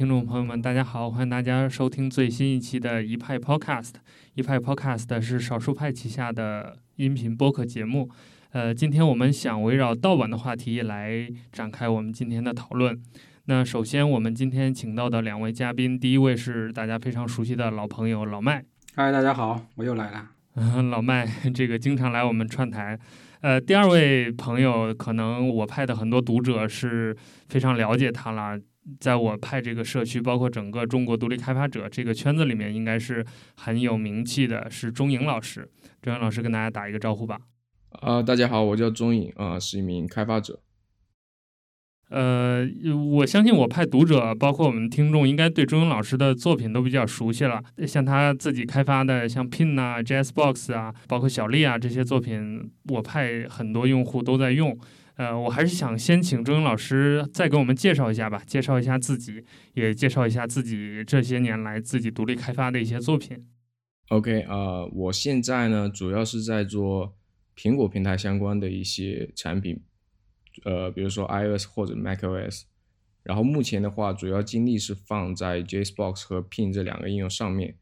听众朋友们，大家好，欢迎大家收听最新一期的一派 Podcast。一派 Podcast 是少数派旗下的音频播客节目。呃，今天我们想围绕盗版的话题来展开我们今天的讨论。那首先，我们今天请到的两位嘉宾，第一位是大家非常熟悉的老朋友老麦。嗨，大家好，我又来了。老麦，这个经常来我们串台。呃，第二位朋友，可能我派的很多读者是非常了解他了，在我派这个社区，包括整个中国独立开发者这个圈子里面，应该是很有名气的，是钟颖老师。钟颖老师跟大家打一个招呼吧。啊，大家好，我叫钟颖，啊，是一名开发者。呃，我相信我派读者，包括我们听众，应该对钟颖老师的作品都比较熟悉了。像他自己开发的，像 Pin 啊、JSBox 啊，包括小丽啊这些作品，我派很多用户都在用。呃，我还是想先请周英老师再给我们介绍一下吧，介绍一下自己，也介绍一下自己这些年来自己独立开发的一些作品。OK 啊，我现在呢主要是在做苹果平台相关的一些产品。呃，比如说 iOS 或者 macOS，然后目前的话，主要精力是放在 JSBox 和 Pin 这两个应用上面。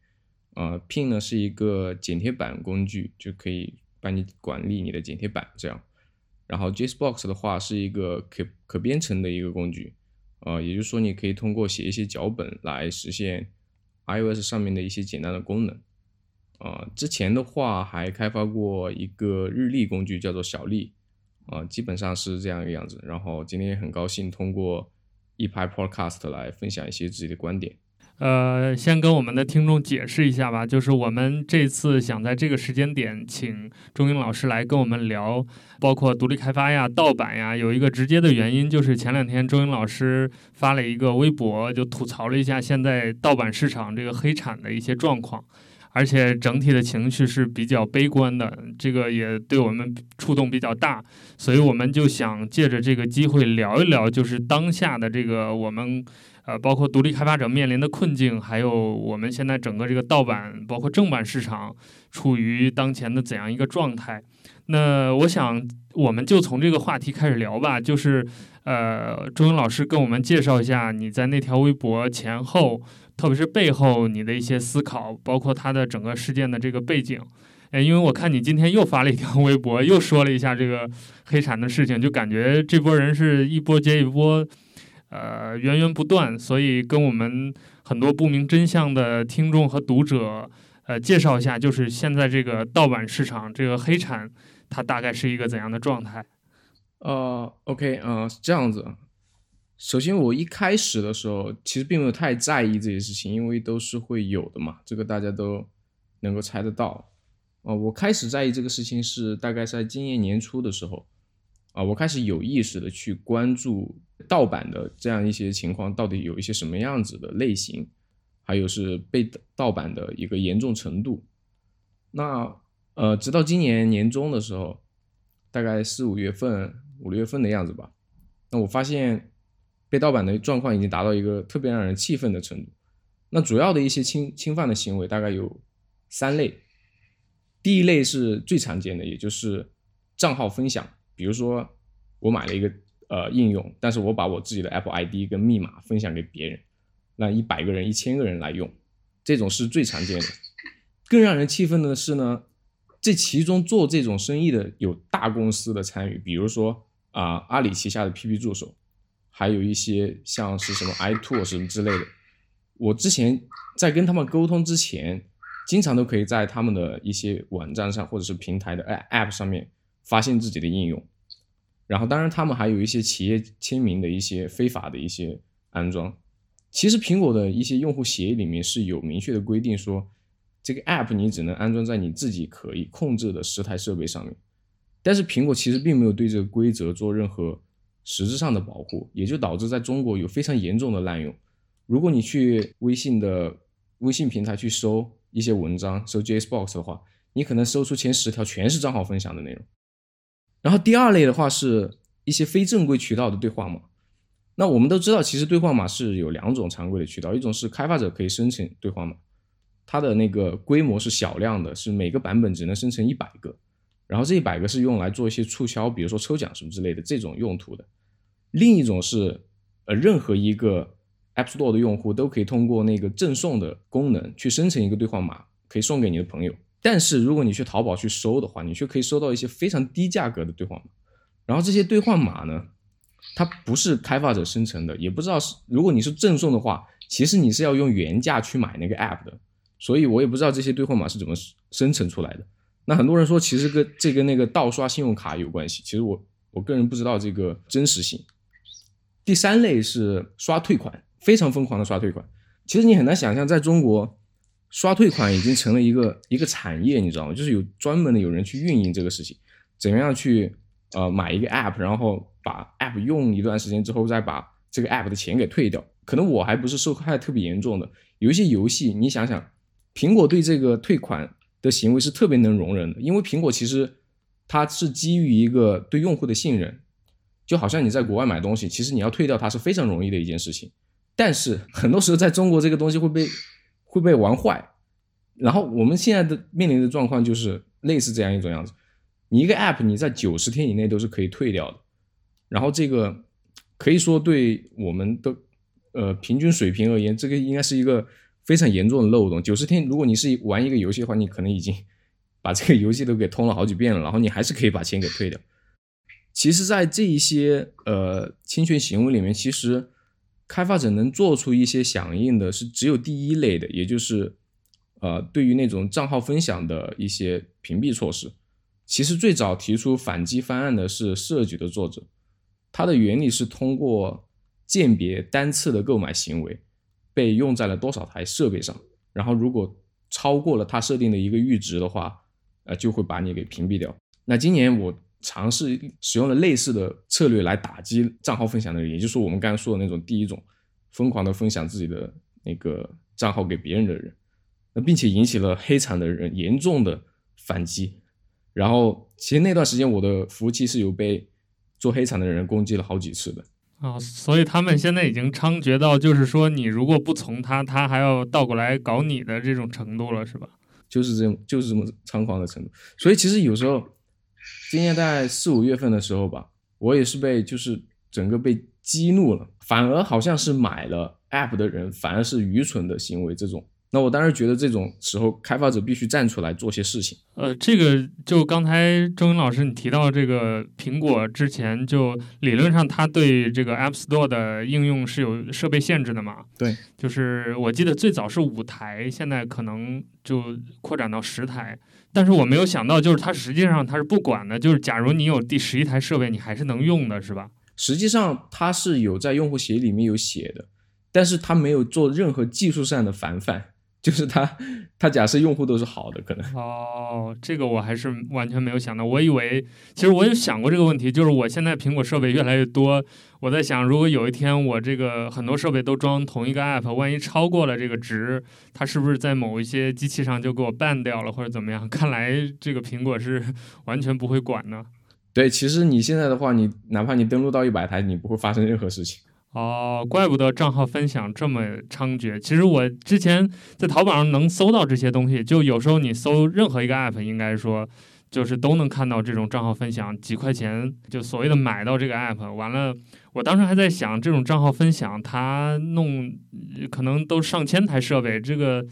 呃，Pin 呢是一个剪贴板工具，就可以帮你管理你的剪贴板这样。然后 JSBox 的话是一个可可编程的一个工具，呃，也就是说你可以通过写一些脚本来实现 iOS 上面的一些简单的功能。啊，之前的话还开发过一个日历工具，叫做小历。啊，基本上是这样一个样子。然后今天也很高兴通过一拍 Podcast 来分享一些自己的观点。呃，先跟我们的听众解释一下吧，就是我们这次想在这个时间点请钟英老师来跟我们聊，包括独立开发呀、盗版呀，有一个直接的原因，就是前两天钟英老师发了一个微博，就吐槽了一下现在盗版市场这个黑产的一些状况。而且整体的情绪是比较悲观的，这个也对我们触动比较大，所以我们就想借着这个机会聊一聊，就是当下的这个我们，呃，包括独立开发者面临的困境，还有我们现在整个这个盗版，包括正版市场处于当前的怎样一个状态。那我想，我们就从这个话题开始聊吧，就是，呃，周英老师跟我们介绍一下你在那条微博前后。特别是背后你的一些思考，包括他的整个事件的这个背景，哎，因为我看你今天又发了一条微博，又说了一下这个黑产的事情，就感觉这波人是一波接一波，呃，源源不断。所以跟我们很多不明真相的听众和读者，呃，介绍一下，就是现在这个盗版市场，这个黑产，它大概是一个怎样的状态？呃，OK，嗯，是这样子。首先，我一开始的时候其实并没有太在意这些事情，因为都是会有的嘛，这个大家都能够猜得到。啊，我开始在意这个事情是大概在今年年初的时候，啊，我开始有意识的去关注盗版的这样一些情况，到底有一些什么样子的类型，还有是被盗版的一个严重程度。那呃，直到今年年中的时候，大概四五月份、五六月份的样子吧，那我发现。被盗版的状况已经达到一个特别让人气愤的程度。那主要的一些侵侵犯的行为大概有三类。第一类是最常见的，也就是账号分享。比如说，我买了一个呃应用，但是我把我自己的 Apple ID 跟密码分享给别人，让一百个人、一千个人来用，这种是最常见的。更让人气愤的是呢，这其中做这种生意的有大公司的参与，比如说啊阿里旗下的 PP 助手。还有一些像是什么 iTool 什么之类的，我之前在跟他们沟通之前，经常都可以在他们的一些网站上或者是平台的 App 上面发现自己的应用。然后，当然他们还有一些企业签名的一些非法的一些安装。其实苹果的一些用户协议里面是有明确的规定，说这个 App 你只能安装在你自己可以控制的十台设备上面。但是苹果其实并没有对这个规则做任何。实质上的保护，也就导致在中国有非常严重的滥用。如果你去微信的微信平台去搜一些文章，搜 JSBox 的话，你可能搜出前十条全是账号分享的内容。然后第二类的话是一些非正规渠道的兑换码。那我们都知道，其实兑换码是有两种常规的渠道，一种是开发者可以生成兑换码，它的那个规模是小量的，是每个版本只能生成一百个，然后这一百个是用来做一些促销，比如说抽奖什么之类的这种用途的。另一种是，呃，任何一个 App Store 的用户都可以通过那个赠送的功能去生成一个兑换码，可以送给你的朋友。但是如果你去淘宝去搜的话，你却可以搜到一些非常低价格的兑换码。然后这些兑换码呢，它不是开发者生成的，也不知道是如果你是赠送的话，其实你是要用原价去买那个 App 的。所以我也不知道这些兑换码是怎么生成出来的。那很多人说，其实跟这跟那个盗刷信用卡有关系。其实我我个人不知道这个真实性。第三类是刷退款，非常疯狂的刷退款。其实你很难想象，在中国刷退款已经成了一个一个产业，你知道吗？就是有专门的有人去运营这个事情，怎么样去呃买一个 App，然后把 App 用一段时间之后，再把这个 App 的钱给退掉。可能我还不是受害特别严重的，有一些游戏，你想想。苹果对这个退款的行为是特别能容忍的，因为苹果其实它是基于一个对用户的信任，就好像你在国外买东西，其实你要退掉它是非常容易的一件事情。但是很多时候在中国这个东西会被会被玩坏，然后我们现在的面临的状况就是类似这样一种样子，你一个 App 你在九十天以内都是可以退掉的，然后这个可以说对我们的呃平均水平而言，这个应该是一个。非常严重的漏洞，九十天，如果你是玩一个游戏的话，你可能已经把这个游戏都给通了好几遍了，然后你还是可以把钱给退掉。其实，在这一些呃侵权行为里面，其实开发者能做出一些响应的是只有第一类的，也就是呃对于那种账号分享的一些屏蔽措施。其实最早提出反击方案的是设计的作者，它的原理是通过鉴别单次的购买行为。被用在了多少台设备上？然后如果超过了它设定的一个阈值的话，呃，就会把你给屏蔽掉。那今年我尝试使用了类似的策略来打击账号分享的人，也就是我们刚才说的那种第一种疯狂的分享自己的那个账号给别人的人，那并且引起了黑产的人严重的反击。然后其实那段时间我的服务器是有被做黑产的人攻击了好几次的。啊，所以他们现在已经猖獗到，就是说你如果不从他，他还要倒过来搞你的这种程度了，是吧？就是这种，就是这么猖狂的程度。所以其实有时候，今年在四五月份的时候吧，我也是被就是整个被激怒了，反而好像是买了 app 的人反而是愚蠢的行为，这种。那我当时觉得这种时候，开发者必须站出来做些事情。呃，这个就刚才周云老师你提到这个苹果之前就理论上它对这个 App Store 的应用是有设备限制的嘛？对，就是我记得最早是五台，现在可能就扩展到十台。但是我没有想到，就是它实际上它是不管的，就是假如你有第十一台设备，你还是能用的，是吧？实际上它是有在用户协议里面有写的，但是它没有做任何技术上的防范。就是它它假设用户都是好的，可能哦，这个我还是完全没有想到。我以为，其实我有想过这个问题，就是我现在苹果设备越来越多，我在想，如果有一天我这个很多设备都装同一个 app，万一超过了这个值，它是不是在某一些机器上就给我 ban 掉了，或者怎么样？看来这个苹果是 完全不会管呢。对，其实你现在的话，你哪怕你登录到一百台，你不会发生任何事情。哦，怪不得账号分享这么猖獗。其实我之前在淘宝上能搜到这些东西，就有时候你搜任何一个 app，应该说就是都能看到这种账号分享，几块钱就所谓的买到这个 app。完了，我当时还在想，这种账号分享，他弄可能都上千台设备，这个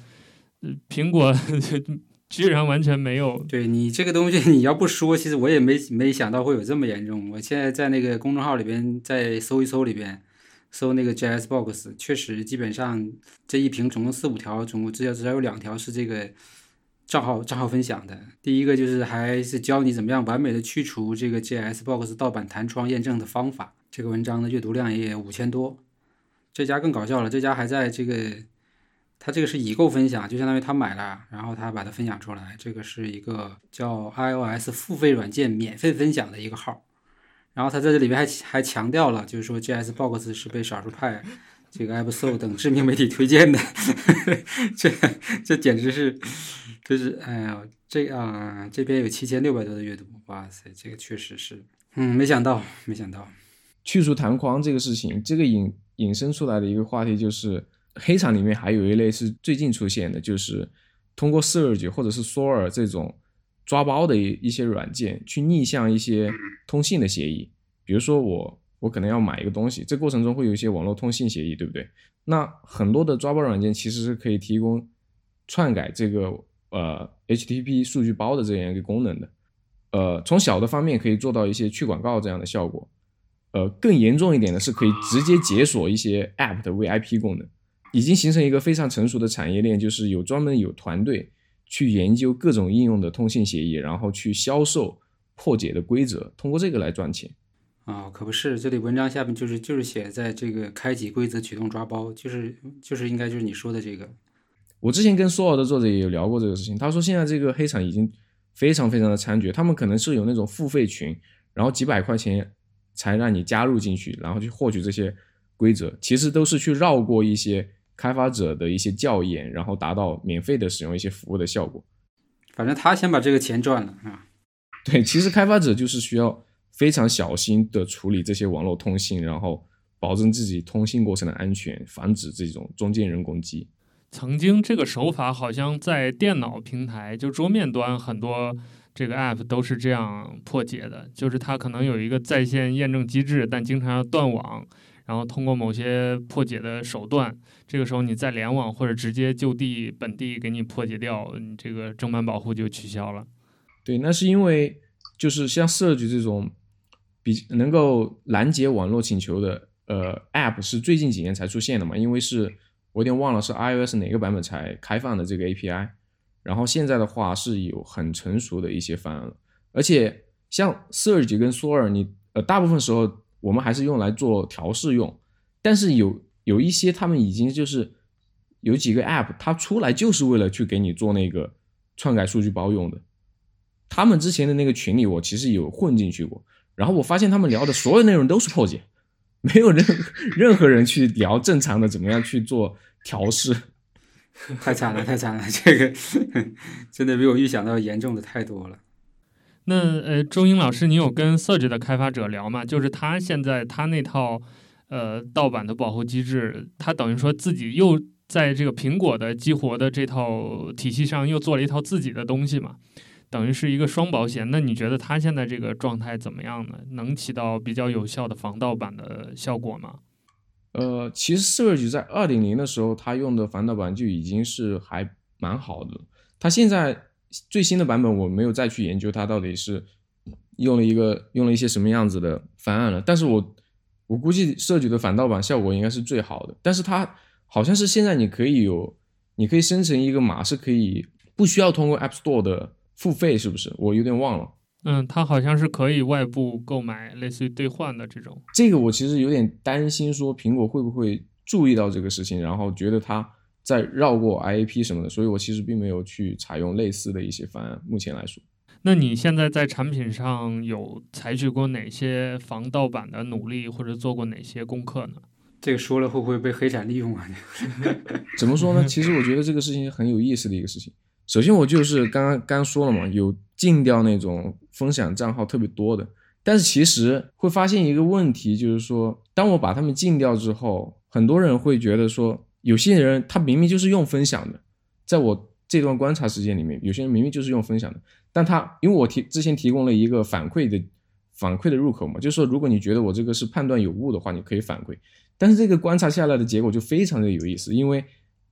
苹果 居然完全没有。对你这个东西，你要不说，其实我也没没想到会有这么严重。我现在在那个公众号里边再搜一搜里边。搜那个 JS Box，确实基本上这一屏总共四五条，总共至少至少有两条是这个账号账号分享的。第一个就是还是教你怎么样完美的去除这个 JS Box 盗版弹窗验证的方法。这个文章的阅读量也五千多。这家更搞笑了，这家还在这个他这个是已购分享，就相当于他买了，然后他把它分享出来。这个是一个叫 iOS 付费软件免费分享的一个号。然后他在这里面还还强调了，就是说 JS Box 是被少数派、这个 App Store 等知名媒体推荐的，这这简直是，就是哎呀，这啊这边有七千六百多的阅读，哇塞，这个确实是，嗯，没想到，没想到，去除弹框这个事情，这个引引申出来的一个话题就是，黑场里面还有一类是最近出现的，就是通过 Surge 或者是 Soar 这种。抓包的一一些软件去逆向一些通信的协议，比如说我我可能要买一个东西，这过程中会有一些网络通信协议，对不对？那很多的抓包软件其实是可以提供篡改这个呃 HTTP 数据包的这样一个功能的。呃，从小的方面可以做到一些去广告这样的效果。呃，更严重一点的是可以直接解锁一些 App 的 VIP 功能，已经形成一个非常成熟的产业链，就是有专门有团队去研究各种应用的通信协议，然后去销售破解的规则，通过这个来赚钱。啊，可不是，这里文章下面就是就是写在这个开启规则启动抓包，就是就是应该就是你说的这个。我之前跟索尔的作者也有聊过这个事情，他说现在这个黑产已经非常非常的猖獗，他们可能是有那种付费群，然后几百块钱才让你加入进去，然后去获取这些规则，其实都是去绕过一些开发者的一些校验，然后达到免费的使用一些服务的效果。反正他先把这个钱赚了啊。对，其实开发者就是需要。非常小心的处理这些网络通信，然后保证自己通信过程的安全，防止这种中间人攻击。曾经这个手法好像在电脑平台，就桌面端很多这个 App 都是这样破解的，就是它可能有一个在线验证机制，但经常要断网，然后通过某些破解的手段，这个时候你再联网或者直接就地本地给你破解掉，你这个正版保护就取消了。对，那是因为就是像设计这种。比能够拦截网络请求的呃 App 是最近几年才出现的嘛？因为是我有点忘了是 iOS 哪个版本才开放的这个 API。然后现在的话是有很成熟的一些方案了，而且像 Surge 跟 Soar，你呃大部分时候我们还是用来做调试用，但是有有一些他们已经就是有几个 App 它出来就是为了去给你做那个篡改数据包用的。他们之前的那个群里我其实有混进去过。然后我发现他们聊的所有内容都是破解，没有任 任何人去聊正常的怎么样去做调试，太惨了，太惨了，这个真的比我预想到严重的太多了。那呃，周英老师，你有跟 Surge 的开发者聊吗？就是他现在他那套呃盗版的保护机制，他等于说自己又在这个苹果的激活的这套体系上又做了一套自己的东西嘛？等于是一个双保险，那你觉得他现在这个状态怎么样呢？能起到比较有效的防盗版的效果吗？呃，其实 Surge 在二点零的时候，它用的防盗版就已经是还蛮好的。它现在最新的版本我没有再去研究它到底是用了一个用了一些什么样子的方案了，但是我我估计 Surge 的反盗版效果应该是最好的。但是它好像是现在你可以有，你可以生成一个码是可以不需要通过 App Store 的。付费是不是？我有点忘了。嗯，它好像是可以外部购买，类似于兑换的这种。这个我其实有点担心，说苹果会不会注意到这个事情，然后觉得它在绕过 IAP 什么的，所以我其实并没有去采用类似的一些方案。目前来说，那你现在在产品上有采取过哪些防盗版的努力，或者做过哪些功课呢？这个说了会不会被黑产利用啊？怎么说呢？其实我觉得这个事情很有意思的一个事情。首先，我就是刚刚刚说了嘛，有禁掉那种分享账号特别多的，但是其实会发现一个问题，就是说，当我把他们禁掉之后，很多人会觉得说，有些人他明明就是用分享的，在我这段观察时间里面，有些人明明就是用分享的，但他因为我提之前提供了一个反馈的反馈的入口嘛，就是说，如果你觉得我这个是判断有误的话，你可以反馈，但是这个观察下来的结果就非常的有意思，因为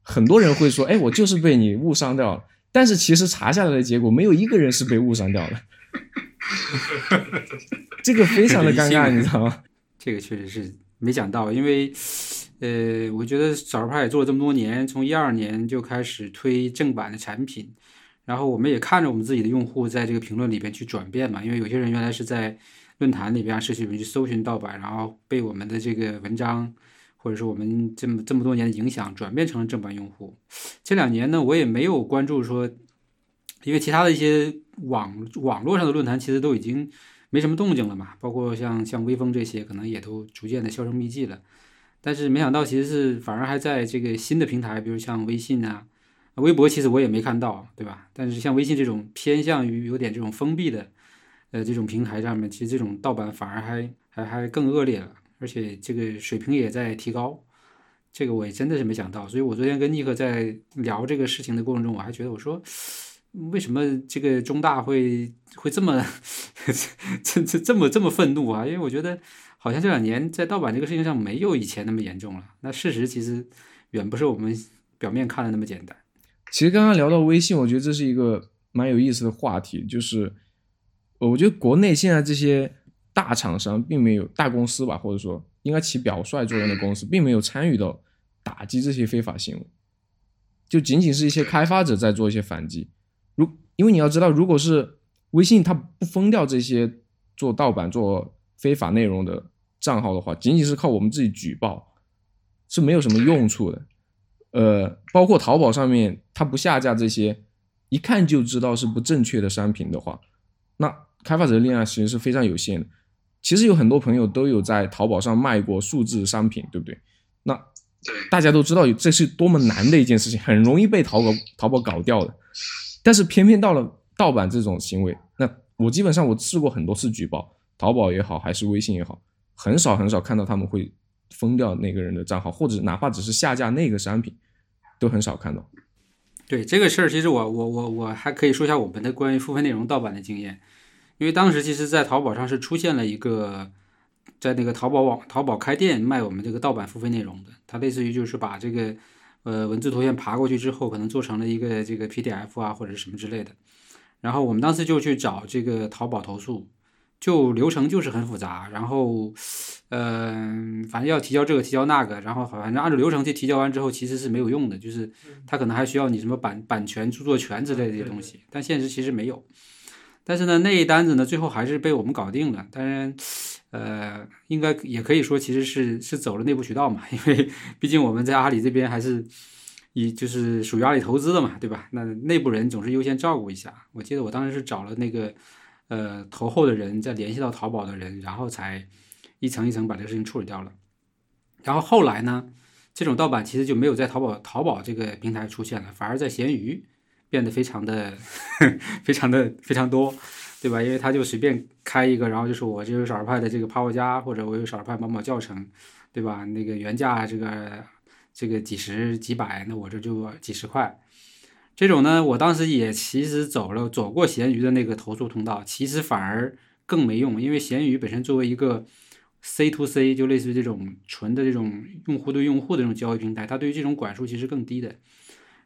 很多人会说，哎，我就是被你误伤掉了。但是其实查下来的结果，没有一个人是被误伤掉的，这个非常的尴尬，你知道吗？这个确实是没讲到，因为，呃，我觉得少数派也做了这么多年，从一二年就开始推正版的产品，然后我们也看着我们自己的用户在这个评论里边去转变嘛，因为有些人原来是在论坛里边、社区里面去搜寻盗版，然后被我们的这个文章。或者说我们这么这么多年的影响转变成了正版用户，这两年呢，我也没有关注说，因为其他的一些网网络上的论坛其实都已经没什么动静了嘛，包括像像微风这些，可能也都逐渐的销声匿迹了。但是没想到，其实是反而还在这个新的平台，比如像微信啊、微博，其实我也没看到，对吧？但是像微信这种偏向于有点这种封闭的，呃，这种平台上面，其实这种盗版反而还还还更恶劣了。而且这个水平也在提高，这个我也真的是没想到。所以我昨天跟尼克在聊这个事情的过程中，我还觉得我说，为什么这个中大会会这么这这这么这么愤怒啊？因为我觉得好像这两年在盗版这个事情上没有以前那么严重了。那事实其实远不是我们表面看的那么简单。其实刚刚聊到微信，我觉得这是一个蛮有意思的话题，就是我觉得国内现在这些大厂商并没有大公司吧，或者说应该起表率作用的公司，并没有参与到打击这些非法行为，就仅仅是一些开发者在做一些反击。如因为你要知道，如果是微信它不封掉这些做盗版、做非法内容的账号的话，仅仅是靠我们自己举报是没有什么用处的。呃，包括淘宝上面它不下架这些一看就知道是不正确的商品的话，那开发者的力量其实是非常有限的。其实有很多朋友都有在淘宝上卖过数字商品，对不对？那大家都知道这是多么难的一件事情，很容易被淘宝淘宝搞掉的。但是偏偏到了盗版这种行为，那我基本上我试过很多次举报，淘宝也好，还是微信也好，很少很少看到他们会封掉那个人的账号，或者哪怕只是下架那个商品，都很少看到。对这个事儿，其实我我我我还可以说一下我们的关于付费内容盗版的经验，因为当时其实，在淘宝上是出现了一个，在那个淘宝网淘宝开店卖我们这个盗版付费内容的，它类似于就是把这个。呃，文字图片爬过去之后，可能做成了一个这个 PDF 啊，或者什么之类的。然后我们当时就去找这个淘宝投诉，就流程就是很复杂。然后，呃，反正要提交这个提交那个，然后反正按照流程去提交完之后，其实是没有用的，就是他可能还需要你什么版版权、著作权之类的这些东西。但现实其实没有。但是呢，那一单子呢，最后还是被我们搞定了。当然。呃，应该也可以说，其实是是走了内部渠道嘛，因为 毕竟我们在阿里这边还是以就是属于阿里投资的嘛，对吧？那内部人总是优先照顾一下。我记得我当时是找了那个呃投后的人，再联系到淘宝的人，然后才一层一层把这个事情处理掉了。然后后来呢，这种盗版其实就没有在淘宝淘宝这个平台出现了，反而在闲鱼变得非常的 非常的非常多。对吧？因为他就随便开一个，然后就是我这有少儿派的这个 Power 加，或者我有少儿派某某教程，对吧？那个原价这个这个几十几百，那我这就几十块。这种呢，我当时也其实走了走过闲鱼的那个投诉通道，其实反而更没用，因为闲鱼本身作为一个 C to C，就类似于这种纯的这种用户对用户的这种交易平台，它对于这种管束其实更低的。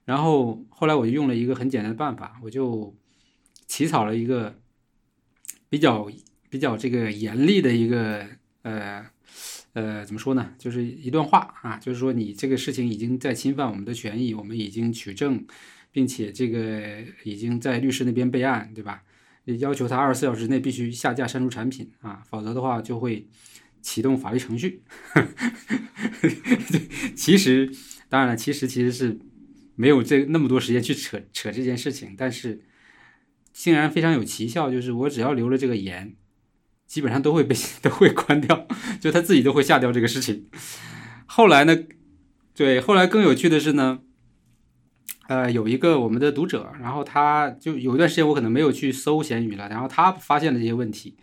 然后后来我就用了一个很简单的办法，我就起草了一个。比较比较这个严厉的一个呃呃怎么说呢？就是一段话啊，就是说你这个事情已经在侵犯我们的权益，我们已经取证，并且这个已经在律师那边备案，对吧？要求他二十四小时内必须下架删除产品啊，否则的话就会启动法律程序。其实当然了，其实其实是没有这那么多时间去扯扯这件事情，但是。竟然非常有奇效，就是我只要留了这个言，基本上都会被 都会关掉，就他自己都会下掉这个事情。后来呢，对，后来更有趣的是呢，呃，有一个我们的读者，然后他就有一段时间我可能没有去搜咸鱼了，然后他发现了这些问题，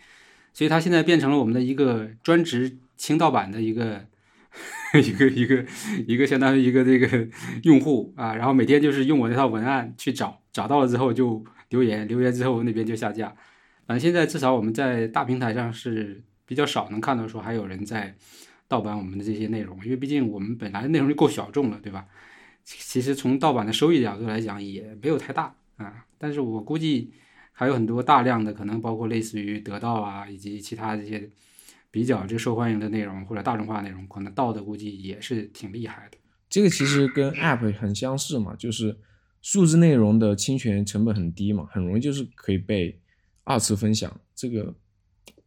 所以他现在变成了我们的一个专职清盗版的一个 一个一个一个相当于一个这个用户啊，然后每天就是用我那套文案去找，找到了之后就。留言留言之后那边就下架，反正现在至少我们在大平台上是比较少能看到说还有人在盗版我们的这些内容，因为毕竟我们本来内容就够小众了，对吧？其实从盗版的收益角度来讲也没有太大啊，但是我估计还有很多大量的可能包括类似于得到啊以及其他这些比较这受欢迎的内容或者大众化内容，可能盗的估计也是挺厉害的。这个其实跟 App 很相似嘛，就是。数字内容的侵权成本很低嘛，很容易就是可以被二次分享，这个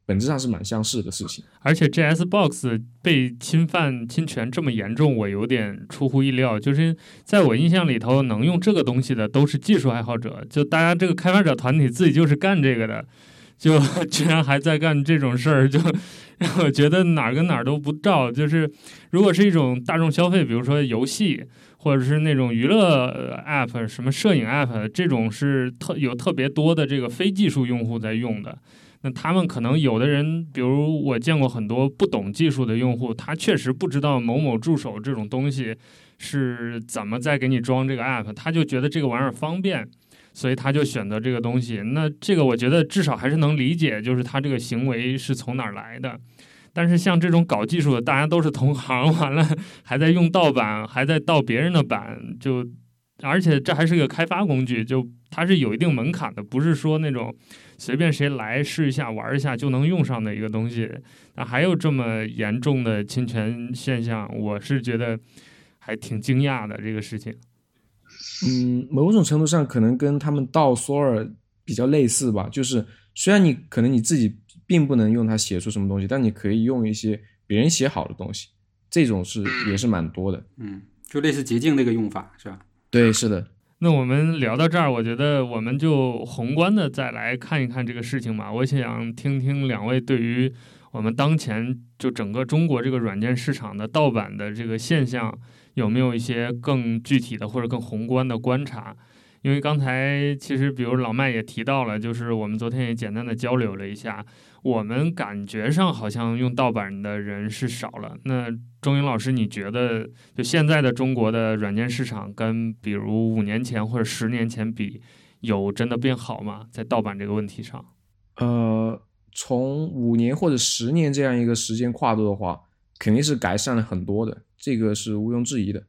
本质上是蛮相似的事情。而且 JS Box 被侵犯侵权这么严重，我有点出乎意料。就是在我印象里头，能用这个东西的都是技术爱好者，就大家这个开发者团体自己就是干这个的，就 居然还在干这种事儿，就 让我觉得哪儿跟哪儿都不照。就是如果是一种大众消费，比如说游戏。或者是那种娱乐 app，什么摄影 app，这种是特有特别多的这个非技术用户在用的。那他们可能有的人，比如我见过很多不懂技术的用户，他确实不知道某某助手这种东西是怎么在给你装这个 app，他就觉得这个玩意儿方便，所以他就选择这个东西。那这个我觉得至少还是能理解，就是他这个行为是从哪儿来的。但是像这种搞技术的，大家都是同行，完了还在用盗版，还在盗别人的版，就而且这还是个开发工具，就它是有一定门槛的，不是说那种随便谁来试一下玩一下就能用上的一个东西。那还有这么严重的侵权现象，我是觉得还挺惊讶的这个事情。嗯，某种程度上可能跟他们盗索尔比较类似吧，就是虽然你可能你自己并不能用它写出什么东西，但你可以用一些别人写好的东西，这种是也是蛮多的。嗯，就类似捷径那个用法是吧？对，是的。那我们聊到这儿，我觉得我们就宏观的再来看一看这个事情吧。我想听听两位对于我们当前就整个中国这个软件市场的盗版的这个现象。有没有一些更具体的或者更宏观的观察？因为刚才其实，比如老麦也提到了，就是我们昨天也简单的交流了一下，我们感觉上好像用盗版的人是少了。那钟英老师，你觉得就现在的中国的软件市场跟比如五年前或者十年前比，有真的变好吗？在盗版这个问题上？呃，从五年或者十年这样一个时间跨度的话，肯定是改善了很多的。这个是毋庸置疑的，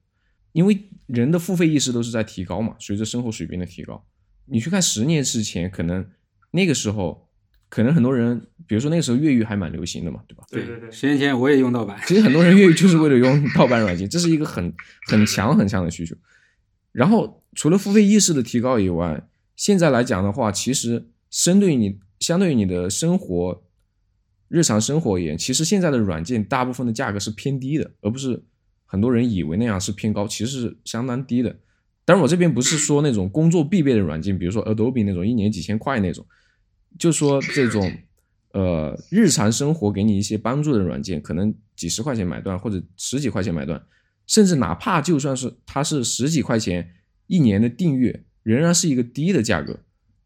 因为人的付费意识都是在提高嘛，随着生活水平的提高，你去看十年之前，可能那个时候，可能很多人，比如说那个时候越狱还蛮流行的嘛，对吧？对对对，十年前我也用盗版，其实很多人越狱就是为了用盗版软件，这是一个很很强很强的需求。然后除了付费意识的提高以外，现在来讲的话，其实相对于你，相对于你的生活日常生活而言，其实现在的软件大部分的价格是偏低的，而不是。很多人以为那样是偏高，其实是相当低的。当然，我这边不是说那种工作必备的软件，比如说 Adobe 那种一年几千块那种，就说这种呃日常生活给你一些帮助的软件，可能几十块钱买断或者十几块钱买断，甚至哪怕就算是它是十几块钱一年的订阅，仍然是一个低的价格。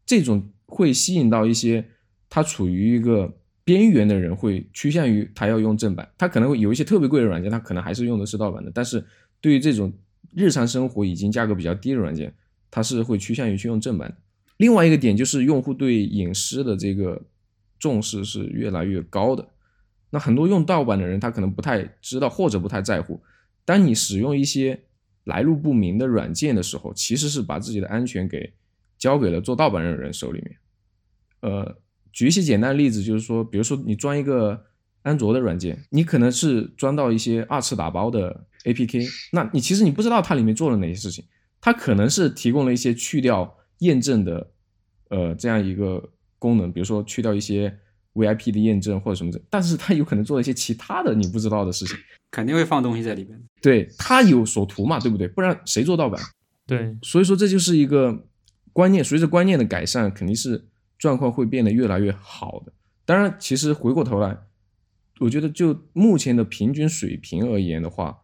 这种会吸引到一些它处于一个。边缘的人会趋向于他要用正版，他可能会有一些特别贵的软件，他可能还是用的是盗版的。但是对于这种日常生活已经价格比较低的软件，他是会趋向于去用正版。另外一个点就是用户对隐私的这个重视是越来越高的。那很多用盗版的人，他可能不太知道或者不太在乎。当你使用一些来路不明的软件的时候，其实是把自己的安全给交给了做盗版的人手里面。呃。举一些简单的例子，就是说，比如说你装一个安卓的软件，你可能是装到一些二次打包的 APK，那你其实你不知道它里面做了哪些事情，它可能是提供了一些去掉验证的，呃，这样一个功能，比如说去掉一些 VIP 的验证或者什么的，但是它有可能做了一些其他的你不知道的事情，肯定会放东西在里面。对，它有所图嘛，对不对？不然谁做盗版？对，所以说这就是一个观念，随着观念的改善，肯定是。状况会变得越来越好的。当然，其实回过头来，我觉得就目前的平均水平而言的话，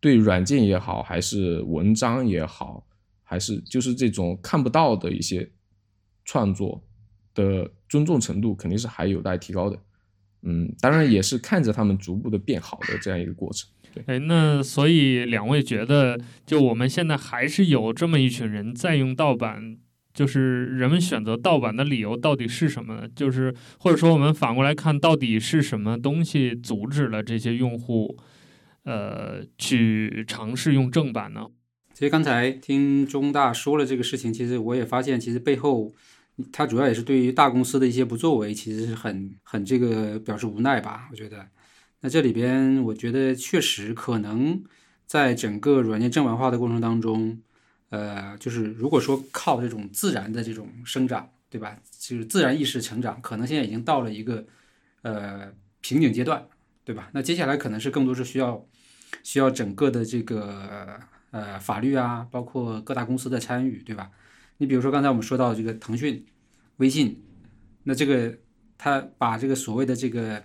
对软件也好，还是文章也好，还是就是这种看不到的一些创作的尊重程度，肯定是还有待提高的。嗯，当然也是看着他们逐步的变好的这样一个过程。对，哎，那所以两位觉得，就我们现在还是有这么一群人在用盗版。就是人们选择盗版的理由到底是什么呢？就是或者说我们反过来看，到底是什么东西阻止了这些用户，呃，去尝试用正版呢？其实刚才听中大说了这个事情，其实我也发现，其实背后他主要也是对于大公司的一些不作为，其实是很很这个表示无奈吧。我觉得，那这里边我觉得确实可能在整个软件正版化的过程当中。呃，就是如果说靠这种自然的这种生长，对吧？就是自然意识成长，可能现在已经到了一个呃瓶颈阶段，对吧？那接下来可能是更多是需要需要整个的这个呃法律啊，包括各大公司的参与，对吧？你比如说刚才我们说到这个腾讯、微信，那这个他把这个所谓的这个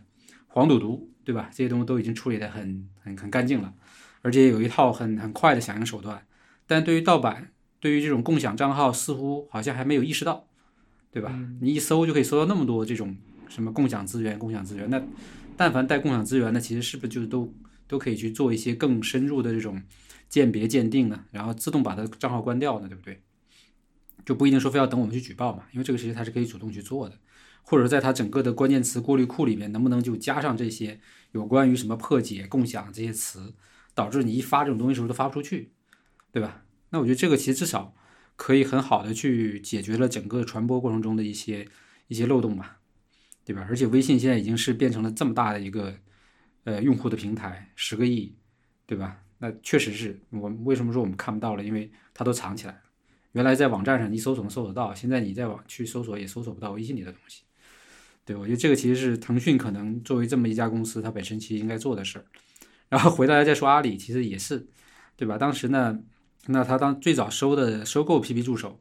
黄赌毒，对吧？这些东西都已经处理的很很很干净了，而且有一套很很快的响应手段。但对于盗版，对于这种共享账号，似乎好像还没有意识到，对吧？你一搜就可以搜到那么多这种什么共享资源、共享资源。那但凡带共享资源的，其实是不是就都都可以去做一些更深入的这种鉴别鉴定呢？然后自动把它账号关掉呢？对不对？就不一定说非要等我们去举报嘛，因为这个事情它是可以主动去做的，或者在它整个的关键词过滤库里面，能不能就加上这些有关于什么破解、共享这些词，导致你一发这种东西时候都发不出去，对吧？那我觉得这个其实至少可以很好的去解决了整个传播过程中的一些一些漏洞吧，对吧？而且微信现在已经是变成了这么大的一个呃用户的平台，十个亿，对吧？那确实是我们为什么说我们看不到了，因为它都藏起来了。原来在网站上你搜索能搜得到，现在你在网去搜索也搜索不到微信里的东西。对，我觉得这个其实是腾讯可能作为这么一家公司，它本身其实应该做的事儿。然后回来再说阿里，其实也是，对吧？当时呢，那他当最早收的收购 PP 助手，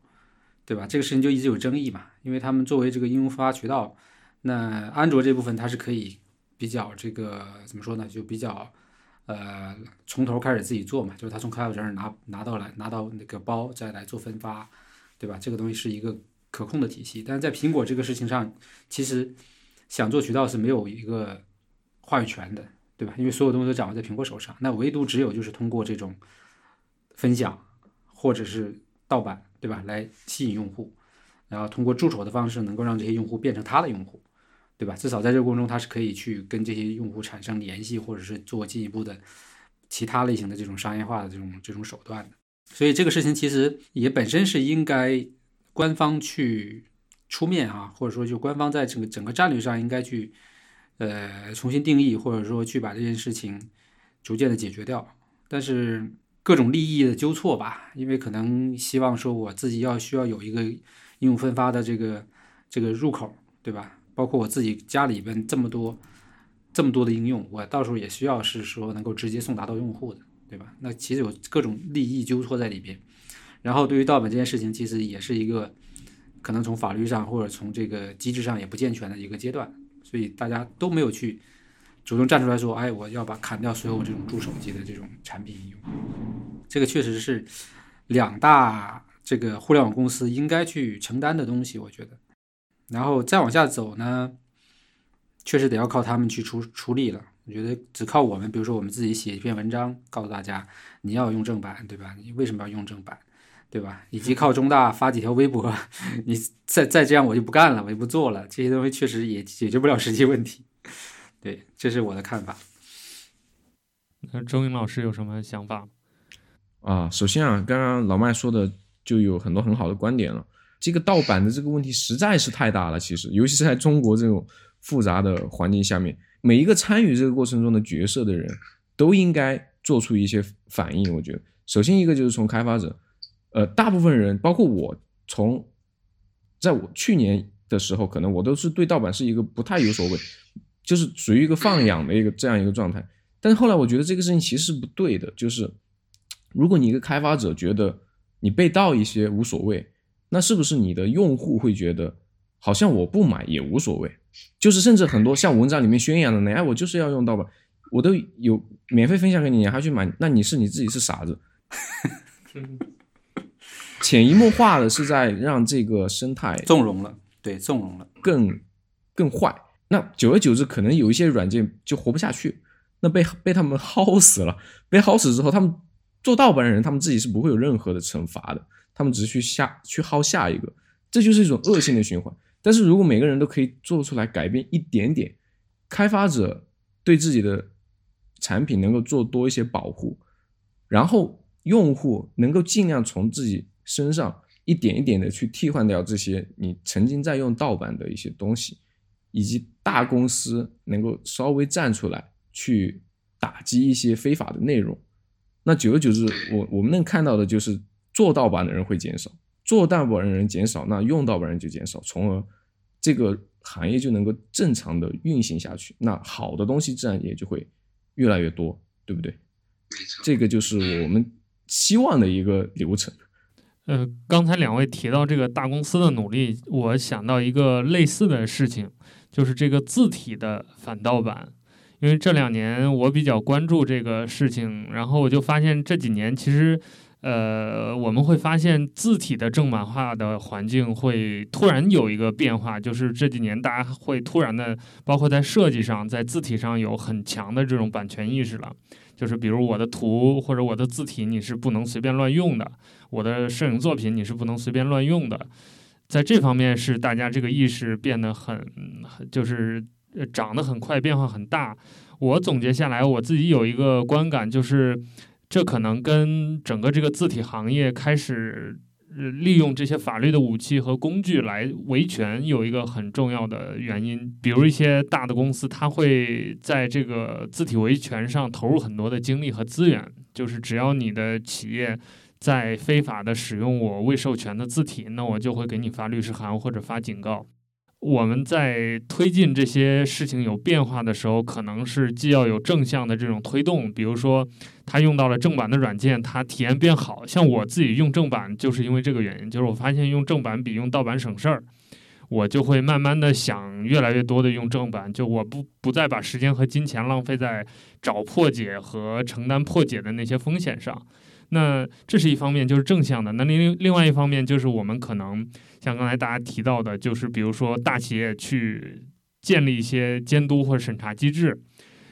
对吧？这个事情就一直有争议嘛，因为他们作为这个应用发渠道，那安卓这部分它是可以比较这个怎么说呢？就比较。呃，从头开始自己做嘛，就是他从开发者那拿拿到来拿到那个包，再来做分发，对吧？这个东西是一个可控的体系。但是在苹果这个事情上，其实想做渠道是没有一个话语权的，对吧？因为所有东西都掌握在苹果手上，那唯独只有就是通过这种分享或者是盗版，对吧？来吸引用户，然后通过助手的方式能够让这些用户变成他的用户。对吧？至少在这个过程中，它是可以去跟这些用户产生联系，或者是做进一步的其他类型的这种商业化的这种这种手段的。所以这个事情其实也本身是应该官方去出面啊，或者说就官方在整个整个战略上应该去呃重新定义，或者说去把这件事情逐渐的解决掉。但是各种利益的纠错吧，因为可能希望说我自己要需要有一个应用分发的这个这个入口，对吧？包括我自己家里边这么多这么多的应用，我到时候也需要是说能够直接送达到用户的，对吧？那其实有各种利益纠错在里边。然后对于盗版这件事情，其实也是一个可能从法律上或者从这个机制上也不健全的一个阶段，所以大家都没有去主动站出来说，哎，我要把砍掉所有这种助手机的这种产品应用。这个确实是两大这个互联网公司应该去承担的东西，我觉得。然后再往下走呢，确实得要靠他们去出出力了。我觉得只靠我们，比如说我们自己写一篇文章，告诉大家你要用正版，对吧？你为什么要用正版，对吧？以及靠中大发几条微博，你再再这样我就不干了，我就不做了。这些东西确实也解决不了实际问题。对，这是我的看法。那周云老师有什么想法？啊，首先啊，刚刚老麦说的就有很多很好的观点了。这个盗版的这个问题实在是太大了，其实，尤其是在中国这种复杂的环境下面，每一个参与这个过程中的角色的人都应该做出一些反应。我觉得，首先一个就是从开发者，呃，大部分人，包括我，从在我去年的时候，可能我都是对盗版是一个不太有所谓，就是属于一个放养的一个这样一个状态。但是后来我觉得这个事情其实是不对的，就是如果你一个开发者觉得你被盗一些无所谓。那是不是你的用户会觉得，好像我不买也无所谓？就是甚至很多像文章里面宣扬的那，哎，我就是要用盗版，我都有免费分享给你，你还去买？那你是你自己是傻子，潜移默化的是在让这个生态纵容了，对，纵容了，更更坏。那久而久之，可能有一些软件就活不下去，那被被他们薅死了，被薅死之后，他们做盗版的人，他们自己是不会有任何的惩罚的。他们只是去下去薅下一个，这就是一种恶性的循环。但是如果每个人都可以做出来改变一点点，开发者对自己的产品能够做多一些保护，然后用户能够尽量从自己身上一点一点的去替换掉这些你曾经在用盗版的一些东西，以及大公司能够稍微站出来去打击一些非法的内容，那久而久之，我我们能看到的就是。做盗版的人会减少，做盗版的人减少，那用盗版人就减少，从而这个行业就能够正常的运行下去。那好的东西自然也就会越来越多，对不对？这个就是我们希望的一个流程。呃，刚才两位提到这个大公司的努力，我想到一个类似的事情，就是这个字体的反盗版。因为这两年我比较关注这个事情，然后我就发现这几年其实。呃，我们会发现字体的正版化的环境会突然有一个变化，就是这几年大家会突然的，包括在设计上，在字体上有很强的这种版权意识了。就是比如我的图或者我的字体，你是不能随便乱用的；我的摄影作品你是不能随便乱用的。在这方面是大家这个意识变得很，就是长得很快，变化很大。我总结下来，我自己有一个观感就是。这可能跟整个这个字体行业开始利用这些法律的武器和工具来维权有一个很重要的原因。比如一些大的公司，它会在这个字体维权上投入很多的精力和资源。就是只要你的企业在非法的使用我未授权的字体，那我就会给你发律师函或者发警告。我们在推进这些事情有变化的时候，可能是既要有正向的这种推动，比如说他用到了正版的软件，它体验变好。像我自己用正版，就是因为这个原因，就是我发现用正版比用盗版省事儿，我就会慢慢的想越来越多的用正版，就我不不再把时间和金钱浪费在找破解和承担破解的那些风险上。那这是一方面，就是正向的。那另另外一方面，就是我们可能像刚才大家提到的，就是比如说大企业去建立一些监督或者审查机制。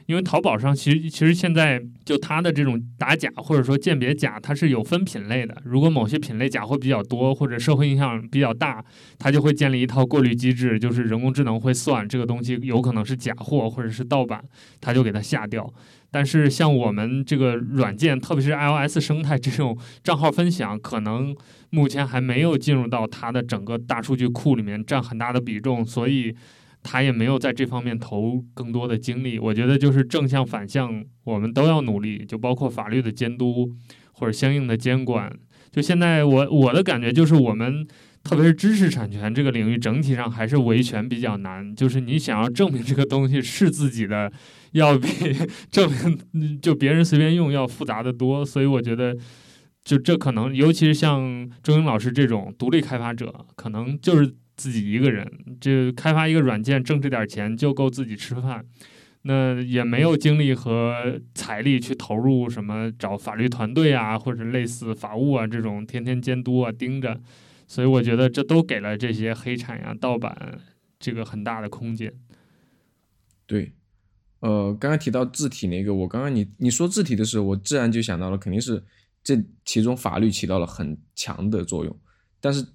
因为淘宝上其实其实现在就它的这种打假或者说鉴别假，它是有分品类的。如果某些品类假货比较多或者社会影响比较大，它就会建立一套过滤机制，就是人工智能会算这个东西有可能是假货或者是盗版，它就给它下掉。但是像我们这个软件，特别是 iOS 生态这种账号分享，可能目前还没有进入到它的整个大数据库里面占很大的比重，所以它也没有在这方面投更多的精力。我觉得就是正向反向，我们都要努力，就包括法律的监督或者相应的监管。就现在我我的感觉就是我们。特别是知识产权这个领域，整体上还是维权比较难。就是你想要证明这个东西是自己的，要比 证明就别人随便用要复杂的多。所以我觉得，就这可能，尤其是像周英老师这种独立开发者，可能就是自己一个人，就开发一个软件挣这点钱就够自己吃饭，那也没有精力和财力去投入什么找法律团队啊，或者类似法务啊这种天天监督啊盯着。所以我觉得这都给了这些黑产呀、盗版这个很大的空间。对，呃，刚刚提到字体那个，我刚刚你你说字体的时候，我自然就想到了，肯定是这其中法律起到了很强的作用。但是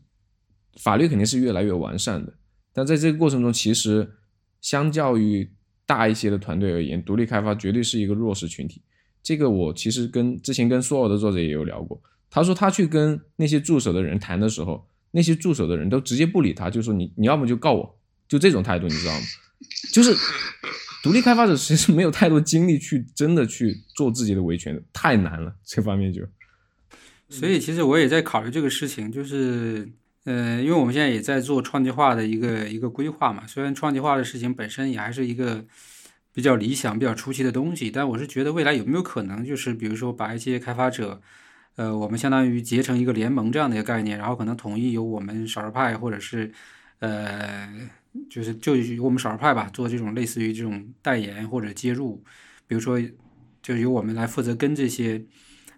法律肯定是越来越完善的，但在这个过程中，其实相较于大一些的团队而言，独立开发绝对是一个弱势群体。这个我其实跟之前跟所有的作者也有聊过。他说他去跟那些助手的人谈的时候，那些助手的人都直接不理他，就说你你要么就告我，就这种态度，你知道吗？就是独立开发者其实没有太多精力去真的去做自己的维权，太难了，这方面就。所以其实我也在考虑这个事情，就是呃，因为我们现在也在做创计化的一个一个规划嘛，虽然创计化的事情本身也还是一个比较理想、比较初期的东西，但我是觉得未来有没有可能，就是比如说把一些开发者。呃，我们相当于结成一个联盟这样的一个概念，然后可能统一由我们少数派或者是，呃，就是就由我们少数派吧做这种类似于这种代言或者接入，比如说就由我们来负责跟这些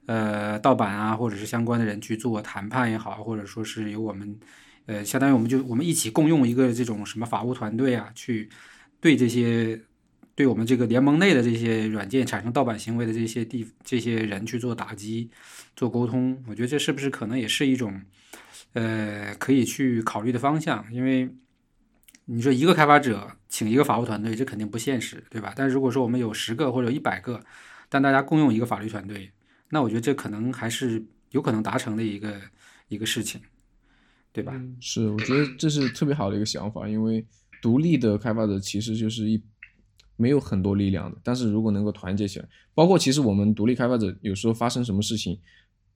呃盗版啊或者是相关的人去做谈判也好，或者说是由我们呃相当于我们就我们一起共用一个这种什么法务团队啊，去对这些。对我们这个联盟内的这些软件产生盗版行为的这些地这些人去做打击、做沟通，我觉得这是不是可能也是一种，呃，可以去考虑的方向？因为你说一个开发者请一个法务团队，这肯定不现实，对吧？但如果说我们有十个或者一百个，但大家共用一个法律团队，那我觉得这可能还是有可能达成的一个一个事情，对吧？是，我觉得这是特别好的一个想法，因为独立的开发者其实就是一。没有很多力量的，但是如果能够团结起来，包括其实我们独立开发者有时候发生什么事情，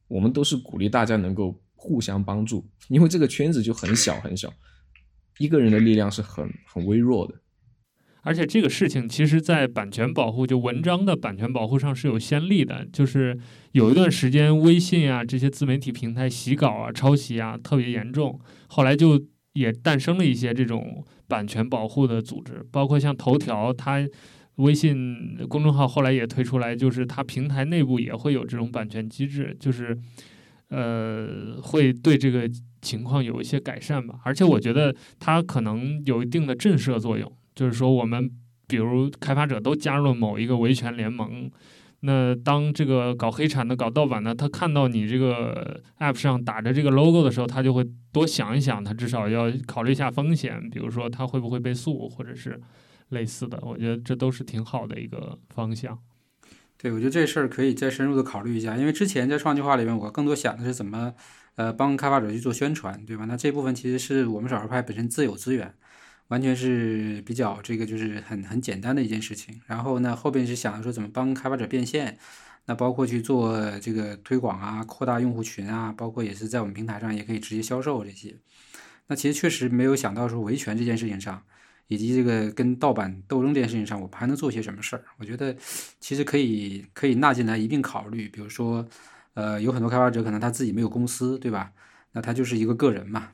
我们都是鼓励大家能够互相帮助，因为这个圈子就很小很小，一个人的力量是很 很微弱的。而且这个事情其实，在版权保护就文章的版权保护上是有先例的，就是有一段时间微信啊这些自媒体平台洗稿啊抄袭啊特别严重，后来就也诞生了一些这种。版权保护的组织，包括像头条，它微信公众号后来也推出来，就是它平台内部也会有这种版权机制，就是呃，会对这个情况有一些改善吧。而且我觉得它可能有一定的震慑作用，就是说我们比如开发者都加入了某一个维权联盟。那当这个搞黑产的、搞盗版的，他看到你这个 App 上打着这个 logo 的时候，他就会多想一想，他至少要考虑一下风险，比如说他会不会被诉，或者是类似的。我觉得这都是挺好的一个方向。对，我觉得这事儿可以再深入的考虑一下，因为之前在创计划里面，我更多想的是怎么呃帮开发者去做宣传，对吧？那这部分其实是我们少数派本身自有资源。完全是比较这个就是很很简单的一件事情，然后呢后边是想说怎么帮开发者变现，那包括去做这个推广啊，扩大用户群啊，包括也是在我们平台上也可以直接销售这些。那其实确实没有想到说维权这件事情上，以及这个跟盗版斗争这件事情上，我们还能做些什么事儿？我觉得其实可以可以纳进来一并考虑。比如说，呃，有很多开发者可能他自己没有公司，对吧？那他就是一个个人嘛。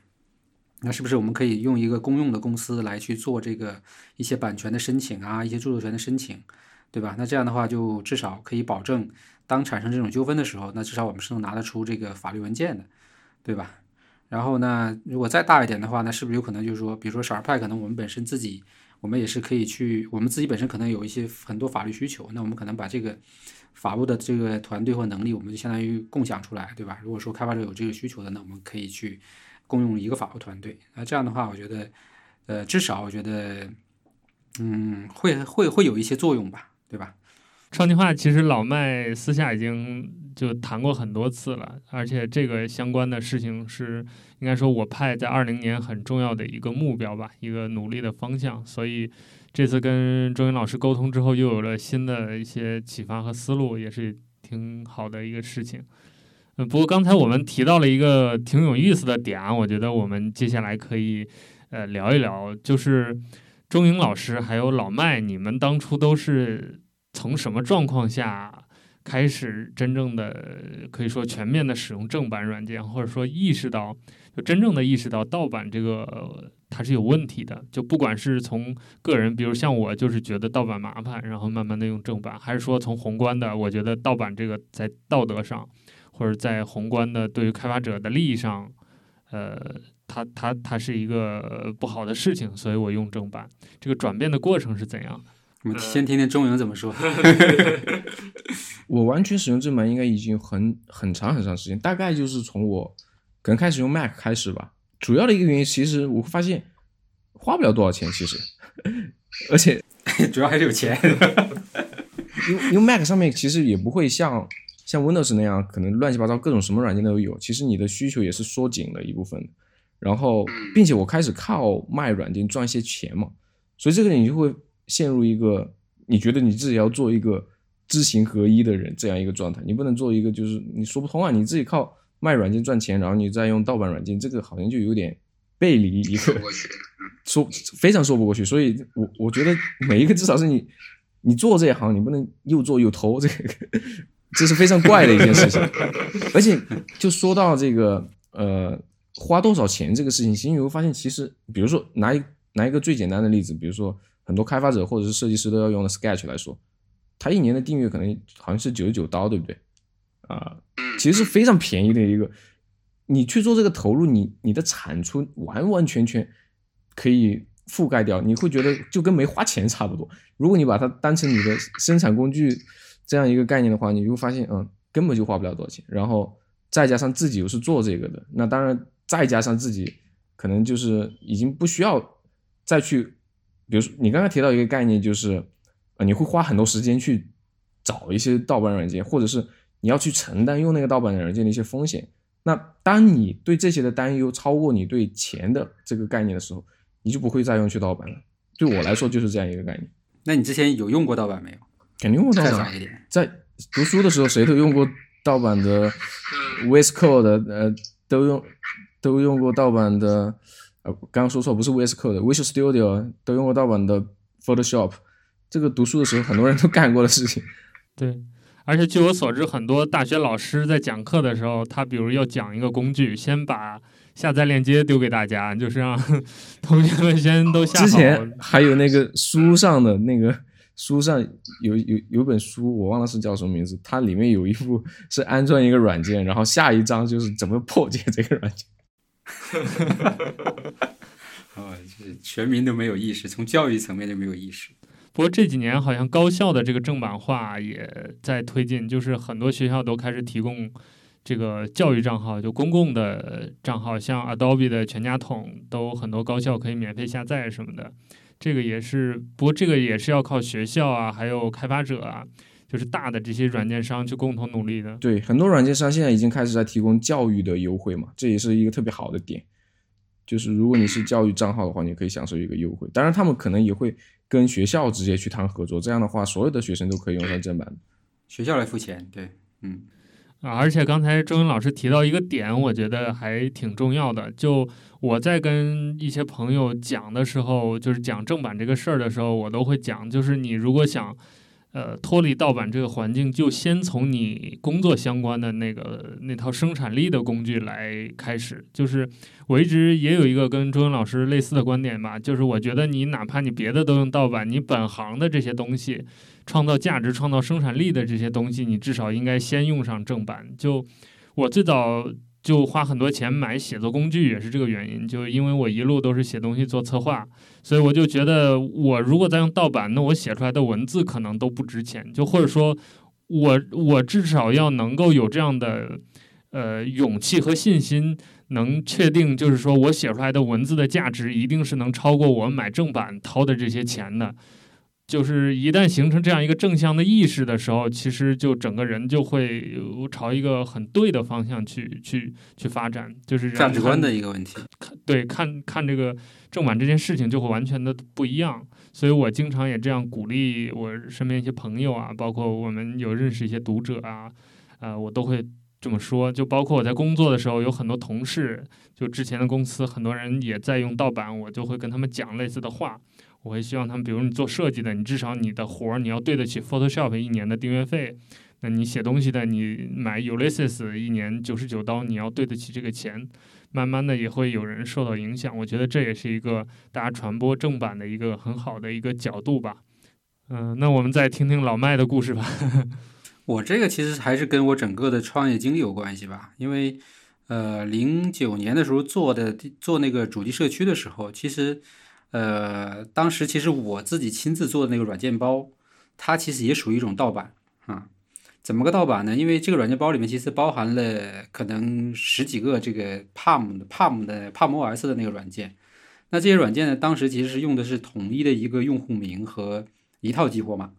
那是不是我们可以用一个公用的公司来去做这个一些版权的申请啊，一些著作权的申请，对吧？那这样的话就至少可以保证，当产生这种纠纷的时候，那至少我们是能拿得出这个法律文件的，对吧？然后呢，如果再大一点的话，那是不是有可能就是说，比如说少儿派，可能我们本身自己，我们也是可以去，我们自己本身可能有一些很多法律需求，那我们可能把这个法务的这个团队或能力，我们就相当于共享出来，对吧？如果说开发者有这个需求的，那我们可以去。共用一个法务团队，那这样的话，我觉得，呃，至少我觉得，嗯，会会会有一些作用吧，对吧？创计化其实老麦私下已经就谈过很多次了，而且这个相关的事情是应该说我派在二零年很重要的一个目标吧，一个努力的方向。所以这次跟周云老师沟通之后，又有了新的一些启发和思路，也是挺好的一个事情。嗯，不过刚才我们提到了一个挺有意思的点啊，我觉得我们接下来可以呃聊一聊，就是钟颖老师还有老麦，你们当初都是从什么状况下开始真正的可以说全面的使用正版软件，或者说意识到就真正的意识到盗版这个它是有问题的？就不管是从个人，比如像我就是觉得盗版麻烦，然后慢慢的用正版，还是说从宏观的，我觉得盗版这个在道德上。或者在宏观的对于开发者的利益上，呃，它它它是一个不好的事情，所以我用正版。这个转变的过程是怎样？我们先听听中文怎么说。我完全使用正版应该已经很很长很长时间，大概就是从我可能开始用 Mac 开始吧。主要的一个原因，其实我会发现花不了多少钱，其实，而且 主要还是有钱。因为因为 Mac 上面其实也不会像。像 Windows 那样，可能乱七八糟各种什么软件都有。其实你的需求也是缩紧了一部分，然后，并且我开始靠卖软件赚一些钱嘛，所以这个你就会陷入一个你觉得你自己要做一个知行合一的人这样一个状态，你不能做一个就是你说不通啊，你自己靠卖软件赚钱，然后你再用盗版软件，这个好像就有点背离一个说 非常说不过去。所以我我觉得每一个至少是你你做这一行，你不能又做又偷这个。这是非常怪的一件事情，而且就说到这个呃花多少钱这个事情，其实你会发现，其实比如说拿一拿一个最简单的例子，比如说很多开发者或者是设计师都要用的 Sketch 来说，它一年的订阅可能好像是九十九刀，对不对？啊，其实是非常便宜的一个，你去做这个投入，你你的产出完完全全可以覆盖掉，你会觉得就跟没花钱差不多。如果你把它当成你的生产工具。这样一个概念的话，你就会发现，嗯，根本就花不了多少钱。然后再加上自己又是做这个的，那当然再加上自己可能就是已经不需要再去，比如说你刚刚提到一个概念，就是啊，你会花很多时间去找一些盗版软件，或者是你要去承担用那个盗版软件的一些风险。那当你对这些的担忧超过你对钱的这个概念的时候，你就不会再用去盗版了。对我来说就是这样一个概念。那你之前有用过盗版没有？肯定用过盗版，在读书的时候谁都用过盗版的 VS Code，呃，都用都用过盗版的，呃，刚刚说错，不是 VS Code，Visual Studio 都用过盗版的 Photoshop，这个读书的时候很多人都干过的事情。对，而且据我所知，很多大学老师在讲课的时候，他比如要讲一个工具，先把下载链接丢给大家，就是让 同学们先都下之前还有那个 书上的那个。书上有有有本书，我忘了是叫什么名字，它里面有一部是安装一个软件，然后下一章就是怎么破解这个软件。啊，就是全民都没有意识，从教育层面就没有意识。不过这几年好像高校的这个正版化也在推进，就是很多学校都开始提供这个教育账号，就公共的账号，像 Adobe 的全家桶都很多高校可以免费下载什么的。这个也是，不过这个也是要靠学校啊，还有开发者啊，就是大的这些软件商去共同努力的。对，很多软件商现在已经开始在提供教育的优惠嘛，这也是一个特别好的点。就是如果你是教育账号的话，你可以享受一个优惠。当然，他们可能也会跟学校直接去谈合作，这样的话，所有的学生都可以用上正版。学校来付钱，对，嗯，啊，而且刚才周云老师提到一个点，我觉得还挺重要的。就我在跟一些朋友讲的时候，就是讲正版这个事儿的时候，我都会讲，就是你如果想。呃，脱离盗版这个环境，就先从你工作相关的那个那套生产力的工具来开始。就是我一直也有一个跟周文老师类似的观点吧，就是我觉得你哪怕你别的都用盗版，你本行的这些东西，创造价值、创造生产力的这些东西，你至少应该先用上正版。就我最早。就花很多钱买写作工具也是这个原因，就因为我一路都是写东西做策划，所以我就觉得我如果再用盗版，那我写出来的文字可能都不值钱，就或者说，我我至少要能够有这样的呃勇气和信心，能确定就是说我写出来的文字的价值一定是能超过我买正版掏的这些钱的。就是一旦形成这样一个正向的意识的时候，其实就整个人就会朝一个很对的方向去去去发展，就是价值观的一个问题。看对看看这个正版这件事情就会完全的不一样，所以我经常也这样鼓励我身边一些朋友啊，包括我们有认识一些读者啊，呃，我都会这么说。就包括我在工作的时候，有很多同事，就之前的公司很多人也在用盗版，我就会跟他们讲类似的话。我会希望他们，比如你做设计的，你至少你的活儿你要对得起 Photoshop 一年的订阅费。那你写东西的，你买 Ulysses 一年九十九刀，你要对得起这个钱。慢慢的也会有人受到影响，我觉得这也是一个大家传播正版的一个很好的一个角度吧。嗯，那我们再听听老麦的故事吧。我这个其实还是跟我整个的创业经历有关系吧，因为呃，零九年的时候做的做那个主题社区的时候，其实。呃，当时其实我自己亲自做的那个软件包，它其实也属于一种盗版啊。怎么个盗版呢？因为这个软件包里面其实包含了可能十几个这个 Palm 的 Palm 的 Palm OS 的那个软件。那这些软件呢，当时其实是用的是统一的一个用户名和一套激活码，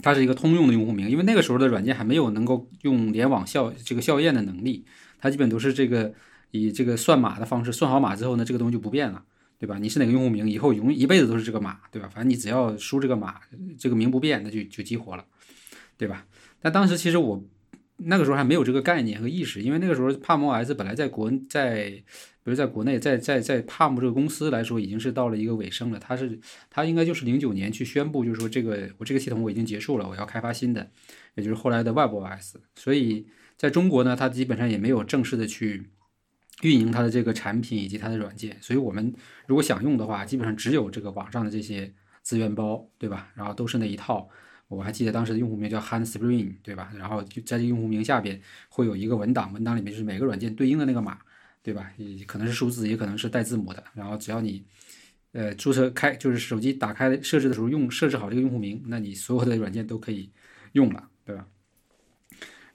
它是一个通用的用户名。因为那个时候的软件还没有能够用联网校这个校验的能力，它基本都是这个以这个算码的方式算好码之后呢，这个东西就不变了。对吧？你是哪个用户名，以后永一辈子都是这个码，对吧？反正你只要输这个码，这个名不变，那就就激活了，对吧？但当时其实我那个时候还没有这个概念和意识，因为那个时候帕姆 OS 本来在国在，比如在国内，在在在帕姆这个公司来说，已经是到了一个尾声了。它是它应该就是零九年去宣布，就是说这个我这个系统我已经结束了，我要开发新的，也就是后来的 Web OS。所以在中国呢，它基本上也没有正式的去。运营它的这个产品以及它的软件，所以我们如果想用的话，基本上只有这个网上的这些资源包，对吧？然后都是那一套。我还记得当时的用户名叫 Han Spring，对吧？然后就在这用户名下边会有一个文档，文档里面就是每个软件对应的那个码，对吧？也可能是数字，也可能是带字母的。然后只要你呃注册开，就是手机打开设置的时候用设置好这个用户名，那你所有的软件都可以用了，对吧？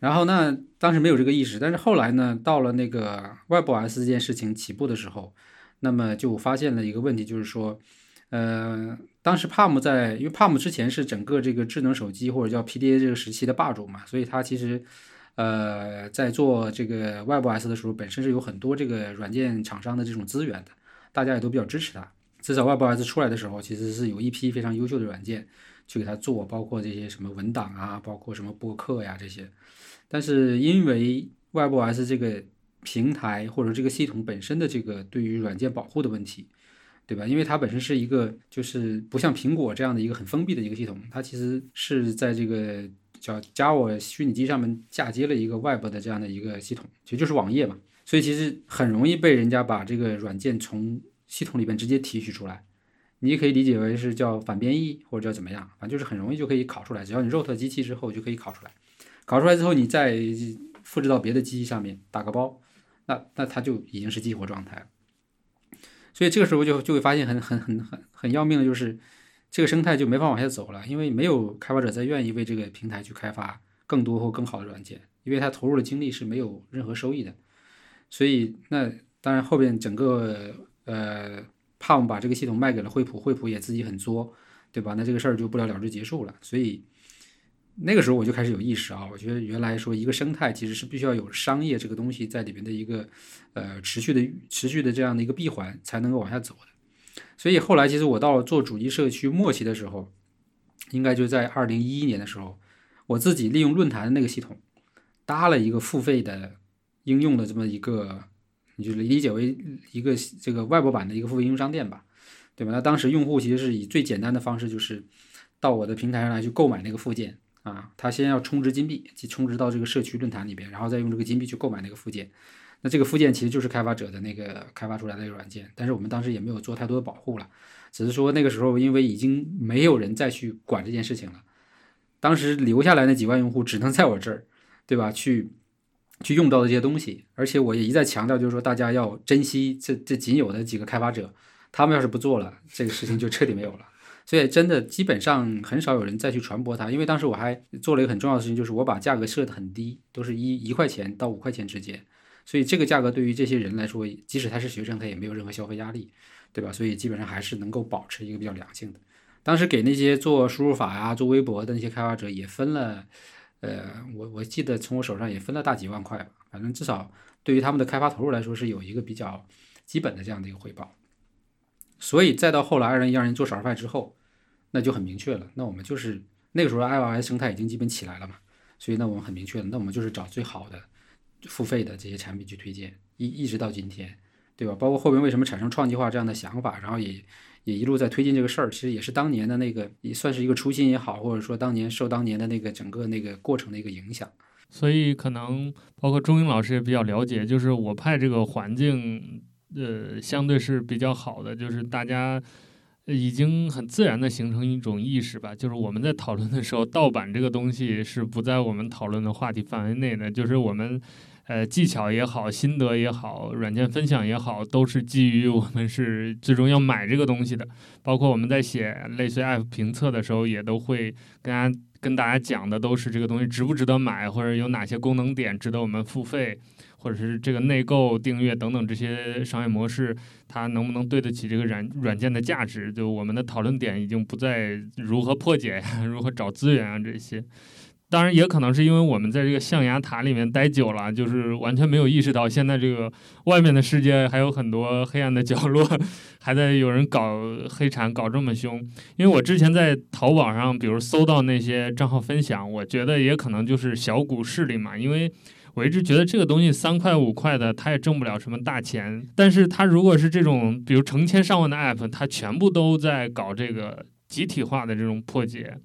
然后那当时没有这个意识，但是后来呢，到了那个 WebOS 这件事情起步的时候，那么就发现了一个问题，就是说，呃，当时 Palm 在，因为 Palm 之前是整个这个智能手机或者叫 PDA 这个时期的霸主嘛，所以它其实，呃，在做这个 WebOS 的时候，本身是有很多这个软件厂商的这种资源的，大家也都比较支持它。至少 WebOS 出来的时候，其实是有一批非常优秀的软件去给它做，包括这些什么文档啊，包括什么播客呀这些。但是因为 WebOS 这个平台或者这个系统本身的这个对于软件保护的问题，对吧？因为它本身是一个就是不像苹果这样的一个很封闭的一个系统，它其实是在这个叫 Java 虚拟机上面嫁接了一个 Web 的这样的一个系统，其实就是网页嘛。所以其实很容易被人家把这个软件从系统里边直接提取出来。你也可以理解为是叫反编译或者叫怎么样，反正就是很容易就可以考出来，只要你 root 机器之后就可以考出来。搞出来之后，你再复制到别的机器上面打个包，那那它就已经是激活状态了。所以这个时候就就会发现很很很很很要命的就是这个生态就没法往下走了，因为没有开发者再愿意为这个平台去开发更多或更好的软件，因为他投入的精力是没有任何收益的。所以那当然后边整个呃 Palm 把这个系统卖给了惠普，惠普也自己很作，对吧？那这个事儿就不了了之结束了。所以。那个时候我就开始有意识啊，我觉得原来说一个生态其实是必须要有商业这个东西在里边的一个呃持续的持续的这样的一个闭环才能够往下走的。所以后来其实我到了做主机社区末期的时候，应该就在二零一一年的时候，我自己利用论坛的那个系统搭了一个付费的应用的这么一个，你就理解为一个这个外部版的一个付费应用商店吧，对吧？那当时用户其实是以最简单的方式就是到我的平台上来去购买那个附件。啊，他先要充值金币，即充值到这个社区论坛里边，然后再用这个金币去购买那个附件。那这个附件其实就是开发者的那个开发出来的一个软件，但是我们当时也没有做太多的保护了，只是说那个时候因为已经没有人再去管这件事情了，当时留下来那几万用户只能在我这儿，对吧？去去用到的这些东西，而且我也一再强调，就是说大家要珍惜这这仅有的几个开发者，他们要是不做了，这个事情就彻底没有了。所以真的基本上很少有人再去传播它，因为当时我还做了一个很重要的事情，就是我把价格设得很低，都是一一块钱到五块钱之间。所以这个价格对于这些人来说，即使他是学生，他也没有任何消费压力，对吧？所以基本上还是能够保持一个比较良性的。当时给那些做输入法呀、做微博的那些开发者也分了，呃，我我记得从我手上也分了大几万块吧，反正至少对于他们的开发投入来说是有一个比较基本的这样的一个回报。所以再到后来，二零一二年做少儿派之后，那就很明确了。那我们就是那个时候，iOS 生态已经基本起来了嘛。所以那我们很明确了，那我们就是找最好的付费的这些产品去推荐，一一直到今天，对吧？包括后边为什么产生创计化这样的想法，然后也也一路在推进这个事儿，其实也是当年的那个也算是一个初心也好，或者说当年受当年的那个整个那个过程的一个影响。所以可能包括钟英老师也比较了解，就是我派这个环境。呃，相对是比较好的，就是大家已经很自然的形成一种意识吧。就是我们在讨论的时候，盗版这个东西是不在我们讨论的话题范围内的。就是我们呃技巧也好，心得也好，软件分享也好，都是基于我们是最终要买这个东西的。包括我们在写类似 App 评测的时候，也都会跟大家跟大家讲的都是这个东西值不值得买，或者有哪些功能点值得我们付费。或者是这个内购、订阅等等这些商业模式，它能不能对得起这个软软件的价值？就我们的讨论点已经不再如何破解呀、如何找资源啊这些。当然，也可能是因为我们在这个象牙塔里面待久了，就是完全没有意识到现在这个外面的世界还有很多黑暗的角落，还在有人搞黑产搞这么凶。因为我之前在淘宝上，比如搜到那些账号分享，我觉得也可能就是小股势力嘛，因为。我一直觉得这个东西三块五块的，它也挣不了什么大钱。但是它如果是这种，比如成千上万的 app，它全部都在搞这个集体化的这种破解，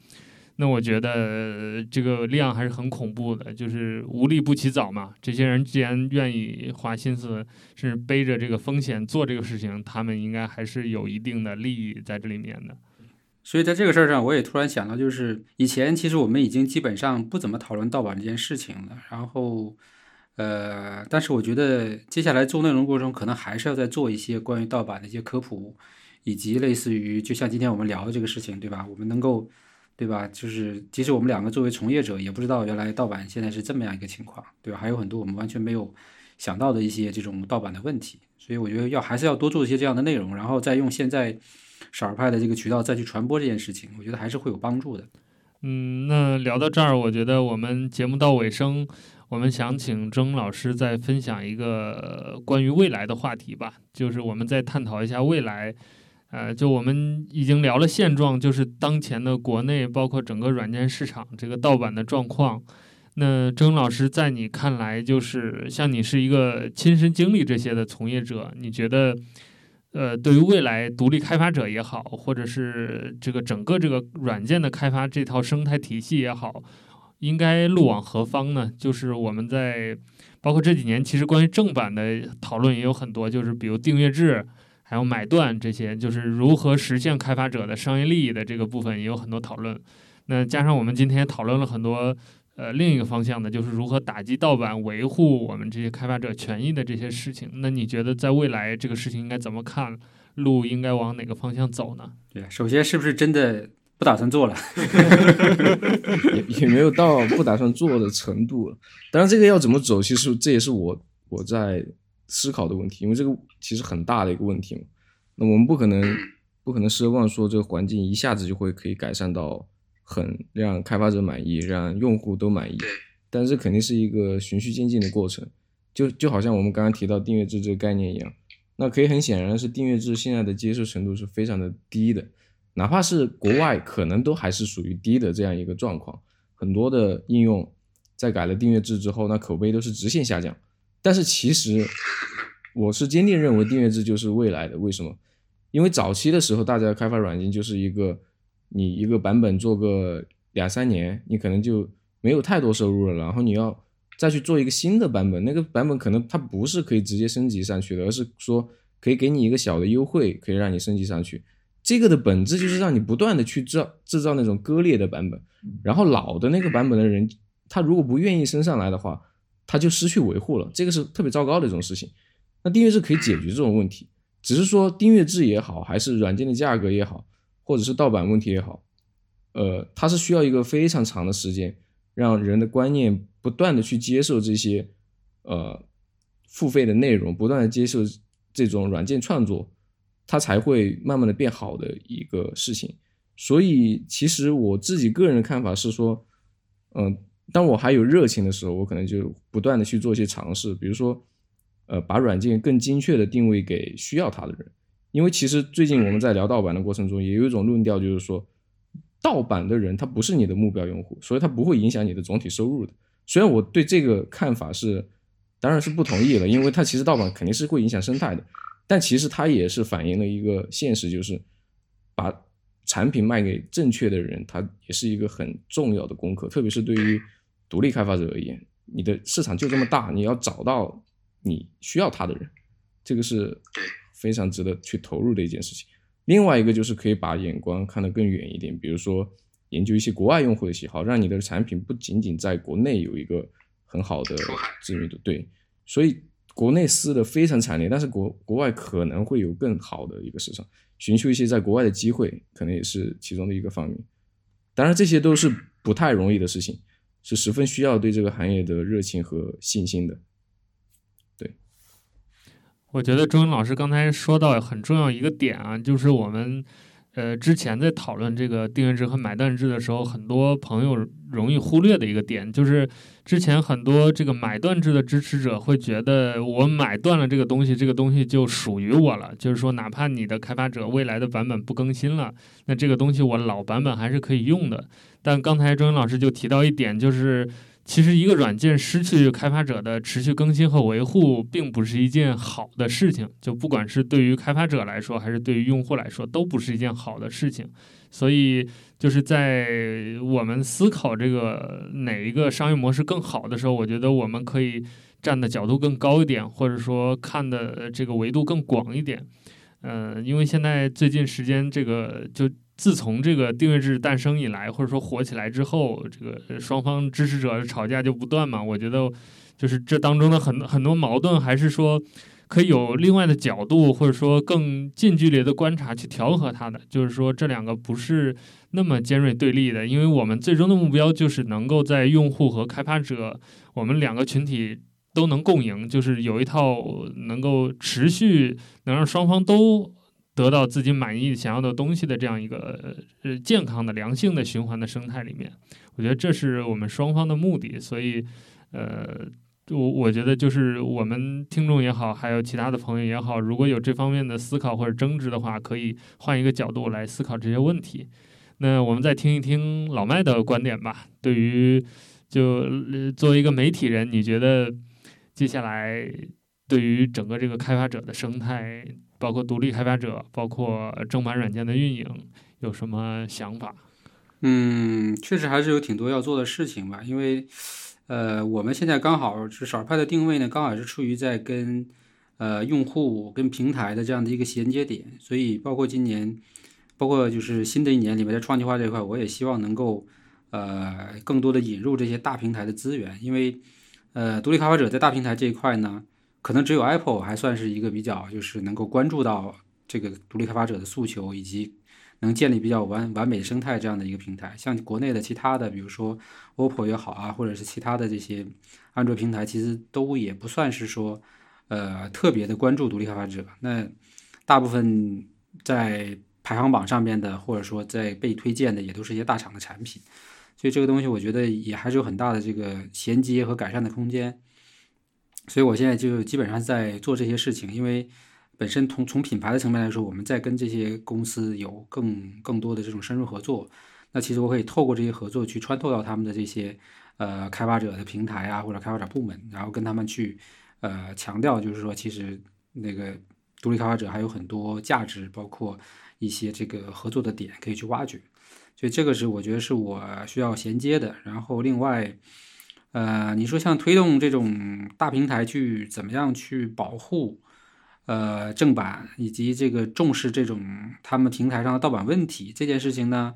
那我觉得这个量还是很恐怖的。就是无利不起早嘛。这些人既然愿意花心思，甚至背着这个风险做这个事情，他们应该还是有一定的利益在这里面的。所以在这个事儿上，我也突然想到，就是以前其实我们已经基本上不怎么讨论盗版这件事情了。然后，呃，但是我觉得接下来做内容过程中，可能还是要再做一些关于盗版的一些科普，以及类似于就像今天我们聊的这个事情，对吧？我们能够，对吧？就是即使我们两个作为从业者，也不知道原来盗版现在是这么样一个情况，对吧？还有很多我们完全没有想到的一些这种盗版的问题。所以我觉得要还是要多做一些这样的内容，然后再用现在。少儿派的这个渠道再去传播这件事情，我觉得还是会有帮助的。嗯，那聊到这儿，我觉得我们节目到尾声，我们想请钟老师再分享一个关于未来的话题吧，就是我们再探讨一下未来。呃，就我们已经聊了现状，就是当前的国内包括整个软件市场这个盗版的状况。那钟老师在你看来，就是像你是一个亲身经历这些的从业者，你觉得？呃，对于未来独立开发者也好，或者是这个整个这个软件的开发这套生态体系也好，应该路往何方呢？就是我们在包括这几年，其实关于正版的讨论也有很多，就是比如订阅制，还有买断这些，就是如何实现开发者的商业利益的这个部分也有很多讨论。那加上我们今天讨论了很多。呃，另一个方向呢，就是如何打击盗版、维护我们这些开发者权益的这些事情。那你觉得在未来这个事情应该怎么看？路应该往哪个方向走呢？对，首先是不是真的不打算做了？也也没有到不打算做的程度。当然，这个要怎么走，其实这也是我我在思考的问题，因为这个其实很大的一个问题嘛。那我们不可能 不可能奢望说这个环境一下子就会可以改善到。很让开发者满意，让用户都满意，但是肯定是一个循序渐进的过程，就就好像我们刚刚提到订阅制这个概念一样，那可以很显然是订阅制现在的接受程度是非常的低的，哪怕是国外可能都还是属于低的这样一个状况，很多的应用在改了订阅制之后，那口碑都是直线下降，但是其实我是坚定认为订阅制就是未来的，为什么？因为早期的时候大家开发软件就是一个。你一个版本做个两三年，你可能就没有太多收入了。然后你要再去做一个新的版本，那个版本可能它不是可以直接升级上去的，而是说可以给你一个小的优惠，可以让你升级上去。这个的本质就是让你不断的去制造制造那种割裂的版本，然后老的那个版本的人，他如果不愿意升上来的话，他就失去维护了。这个是特别糟糕的一种事情。那订阅制可以解决这种问题，只是说订阅制也好，还是软件的价格也好。或者是盗版问题也好，呃，它是需要一个非常长的时间，让人的观念不断的去接受这些，呃，付费的内容，不断的接受这种软件创作，它才会慢慢的变好的一个事情。所以，其实我自己个人的看法是说，嗯，当我还有热情的时候，我可能就不断的去做一些尝试，比如说，呃，把软件更精确的定位给需要它的人。因为其实最近我们在聊盗版的过程中，也有一种论调，就是说，盗版的人他不是你的目标用户，所以他不会影响你的总体收入的。虽然我对这个看法是，当然是不同意了，因为它其实盗版肯定是会影响生态的，但其实它也是反映了一个现实，就是把产品卖给正确的人，它也是一个很重要的功课，特别是对于独立开发者而言，你的市场就这么大，你要找到你需要它的人，这个是。非常值得去投入的一件事情。另外一个就是可以把眼光看得更远一点，比如说研究一些国外用户的喜好，让你的产品不仅仅在国内有一个很好的知名度。对，所以国内撕的非常惨烈，但是国国外可能会有更好的一个市场，寻求一些在国外的机会，可能也是其中的一个方面。当然，这些都是不太容易的事情，是十分需要对这个行业的热情和信心的。对我觉得周文老师刚才说到很重要一个点啊，就是我们呃之前在讨论这个订阅制和买断制的时候，很多朋友容易忽略的一个点，就是之前很多这个买断制的支持者会觉得，我买断了这个东西，这个东西就属于我了，就是说哪怕你的开发者未来的版本不更新了，那这个东西我老版本还是可以用的。但刚才周云老师就提到一点，就是。其实，一个软件失去开发者的持续更新和维护，并不是一件好的事情。就不管是对于开发者来说，还是对于用户来说，都不是一件好的事情。所以，就是在我们思考这个哪一个商业模式更好的时候，我觉得我们可以站的角度更高一点，或者说看的这个维度更广一点。嗯，因为现在最近时间，这个就。自从这个订阅制诞生以来，或者说火起来之后，这个双方支持者吵架就不断嘛。我觉得，就是这当中的很很多矛盾，还是说可以有另外的角度，或者说更近距离的观察去调和它的。就是说，这两个不是那么尖锐对立的，因为我们最终的目标就是能够在用户和开发者我们两个群体都能共赢，就是有一套能够持续能让双方都。得到自己满意、想要的东西的这样一个呃健康的、良性的循环的生态里面，我觉得这是我们双方的目的。所以，呃，我我觉得就是我们听众也好，还有其他的朋友也好，如果有这方面的思考或者争执的话，可以换一个角度来思考这些问题。那我们再听一听老麦的观点吧。对于就作为一个媒体人，你觉得接下来对于整个这个开发者的生态？包括独立开发者，包括正版软件的运营，有什么想法？嗯，确实还是有挺多要做的事情吧。因为，呃，我们现在刚好是少派的定位呢，刚好是处于在跟呃用户跟平台的这样的一个衔接点。所以包括今年，包括就是新的一年里面在创计化这一块，我也希望能够呃更多的引入这些大平台的资源，因为呃独立开发者在大平台这一块呢，可能只有 Apple 还算是一个比较就是能够关注到这个独立开发者的诉求以及。能建立比较完完美生态这样的一个平台，像国内的其他的，比如说 OPPO 也好啊，或者是其他的这些安卓平台，其实都也不算是说，呃，特别的关注独立开发者。那大部分在排行榜上面的，或者说在被推荐的，也都是一些大厂的产品。所以这个东西，我觉得也还是有很大的这个衔接和改善的空间。所以我现在就基本上在做这些事情，因为。本身从从品牌的层面来说，我们在跟这些公司有更更多的这种深入合作。那其实我可以透过这些合作去穿透到他们的这些呃开发者的平台啊，或者开发者部门，然后跟他们去呃强调，就是说其实那个独立开发者还有很多价值，包括一些这个合作的点可以去挖掘。所以这个是我觉得是我需要衔接的。然后另外，呃，你说像推动这种大平台去怎么样去保护？呃，正版以及这个重视这种他们平台上的盗版问题这件事情呢，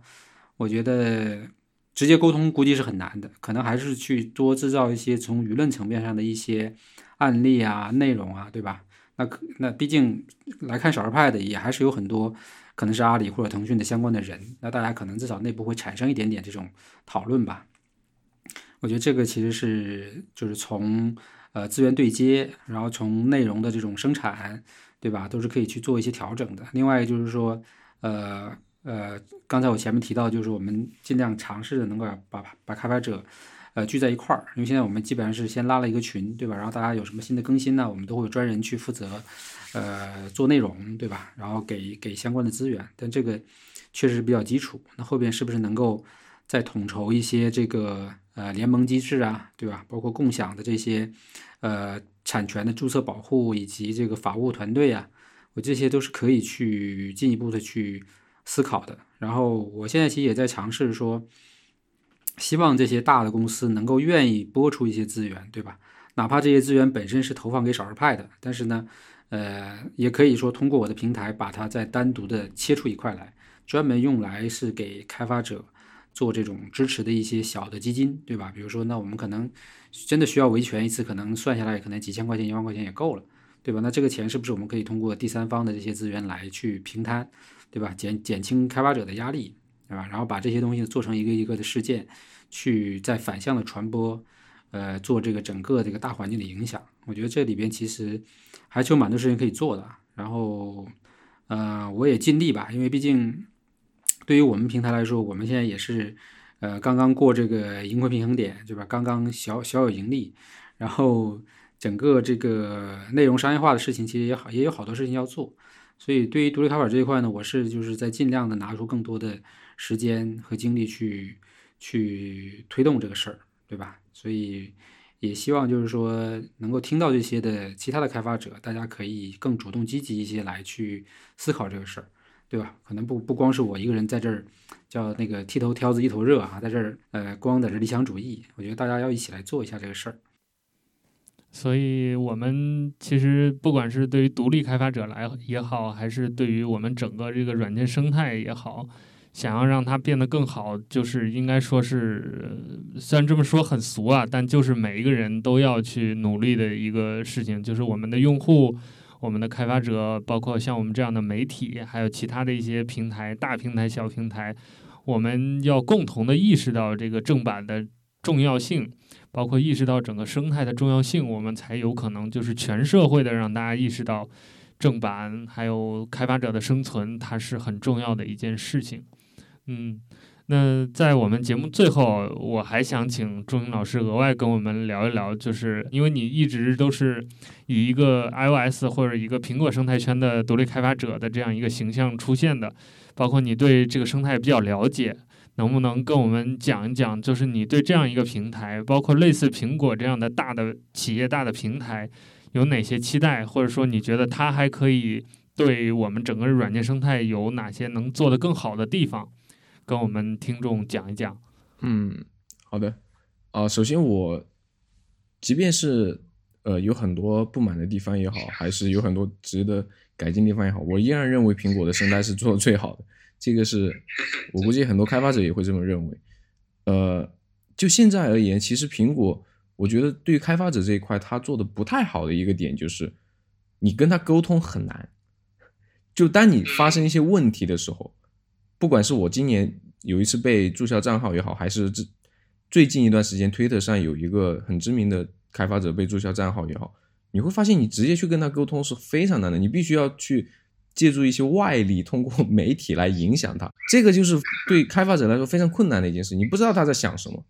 我觉得直接沟通估计是很难的，可能还是去多制造一些从舆论层面上的一些案例啊、内容啊，对吧？那可那毕竟来看少儿派的也还是有很多可能是阿里或者腾讯的相关的人，那大家可能至少内部会产生一点点这种讨论吧。我觉得这个其实是就是从。呃，资源对接，然后从内容的这种生产，对吧，都是可以去做一些调整的。另外就是说，呃呃，刚才我前面提到，就是我们尽量尝试的能够把把开发者，呃，聚在一块儿。因为现在我们基本上是先拉了一个群，对吧？然后大家有什么新的更新呢，我们都会有专人去负责，呃，做内容，对吧？然后给给相关的资源。但这个确实比较基础。那后边是不是能够再统筹一些这个？呃，联盟机制啊，对吧？包括共享的这些，呃，产权的注册保护以及这个法务团队啊，我这些都是可以去进一步的去思考的。然后我现在其实也在尝试说，希望这些大的公司能够愿意拨出一些资源，对吧？哪怕这些资源本身是投放给少儿派的，但是呢，呃，也可以说通过我的平台把它再单独的切出一块来，专门用来是给开发者。做这种支持的一些小的基金，对吧？比如说，那我们可能真的需要维权一次，可能算下来可能几千块钱、一万块钱也够了，对吧？那这个钱是不是我们可以通过第三方的这些资源来去平摊，对吧？减减轻开发者的压力，对吧？然后把这些东西做成一个一个的事件，去再反向的传播，呃，做这个整个这个大环境的影响。我觉得这里边其实还是有蛮多事情可以做的。然后，呃，我也尽力吧，因为毕竟。对于我们平台来说，我们现在也是，呃，刚刚过这个盈亏平衡点，对吧？刚刚小小有盈利，然后整个这个内容商业化的事情，其实也好，也有好多事情要做。所以对于独立开发这一块呢，我是就是在尽量的拿出更多的时间和精力去去推动这个事儿，对吧？所以也希望就是说能够听到这些的其他的开发者，大家可以更主动积极一些来去思考这个事儿。对吧？可能不不光是我一个人在这儿，叫那个剃头挑子一头热啊，在这儿呃，光在这理想主义。我觉得大家要一起来做一下这个事儿。所以，我们其实不管是对于独立开发者来也好，还是对于我们整个这个软件生态也好，想要让它变得更好，就是应该说是，虽然这么说很俗啊，但就是每一个人都要去努力的一个事情，就是我们的用户。我们的开发者，包括像我们这样的媒体，还有其他的一些平台，大平台、小平台，我们要共同的意识到这个正版的重要性，包括意识到整个生态的重要性，我们才有可能就是全社会的让大家意识到正版还有开发者的生存，它是很重要的一件事情。嗯。那在我们节目最后，我还想请钟英老师额外跟我们聊一聊，就是因为你一直都是以一个 iOS 或者一个苹果生态圈的独立开发者的这样一个形象出现的，包括你对这个生态比较了解，能不能跟我们讲一讲，就是你对这样一个平台，包括类似苹果这样的大的企业、大的平台，有哪些期待，或者说你觉得它还可以对我们整个软件生态有哪些能做得更好的地方？跟我们听众讲一讲。嗯，好的。啊，首先我，即便是呃有很多不满的地方也好，还是有很多值得改进地方也好，我依然认为苹果的生态是做的最好的。这个是我估计很多开发者也会这么认为。呃，就现在而言，其实苹果，我觉得对于开发者这一块，他做的不太好的一个点就是，你跟他沟通很难。就当你发生一些问题的时候，不管是我今年有一次被注销账号也好，还是这最近一段时间推特上有一个很知名的开发者被注销账号也好，你会发现你直接去跟他沟通是非常难的，你必须要去。借助一些外力，通过媒体来影响他，这个就是对开发者来说非常困难的一件事。你不知道他在想什么。